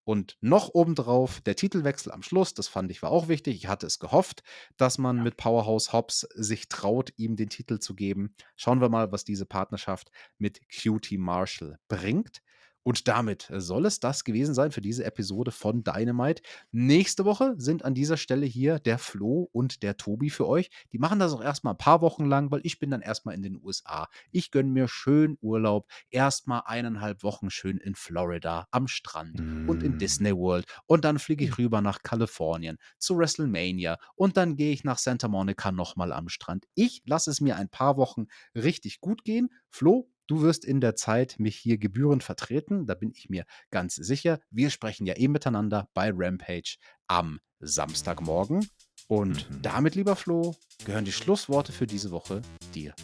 Und noch obendrauf der Titelwechsel am Schluss, das fand ich war auch wichtig. Ich hatte es gehofft, dass man mit Powerhouse Hobbs sich traut, ihm den Titel zu geben. Schauen wir mal, was diese Partnerschaft mit QT Marshall bringt. Und damit soll es das gewesen sein für diese Episode von Dynamite. Nächste Woche sind an dieser Stelle hier der Flo und der Tobi für euch. Die machen das auch erstmal ein paar Wochen lang, weil ich bin dann erstmal in den USA. Ich gönne mir schön Urlaub. Erstmal eineinhalb Wochen schön in Florida am Strand mm. und in mm. Disney World. Und dann fliege ich rüber nach Kalifornien zu WrestleMania. Und dann gehe ich nach Santa Monica nochmal am Strand. Ich lasse es mir ein paar Wochen richtig gut gehen. Flo, Du wirst in der Zeit mich hier gebührend vertreten, da bin ich mir ganz sicher. Wir sprechen ja eh miteinander bei Rampage am Samstagmorgen. Und mhm. damit, lieber Flo, gehören die Schlussworte für diese Woche dir.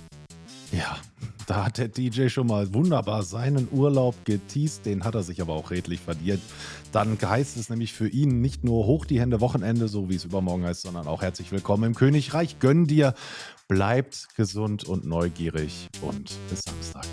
Ja, da hat der DJ schon mal wunderbar seinen Urlaub geteased, den hat er sich aber auch redlich verdient. Dann heißt es nämlich für ihn nicht nur hoch die Hände Wochenende, so wie es übermorgen heißt, sondern auch herzlich willkommen im Königreich. Gönn dir, bleibt gesund und neugierig und bis Samstag.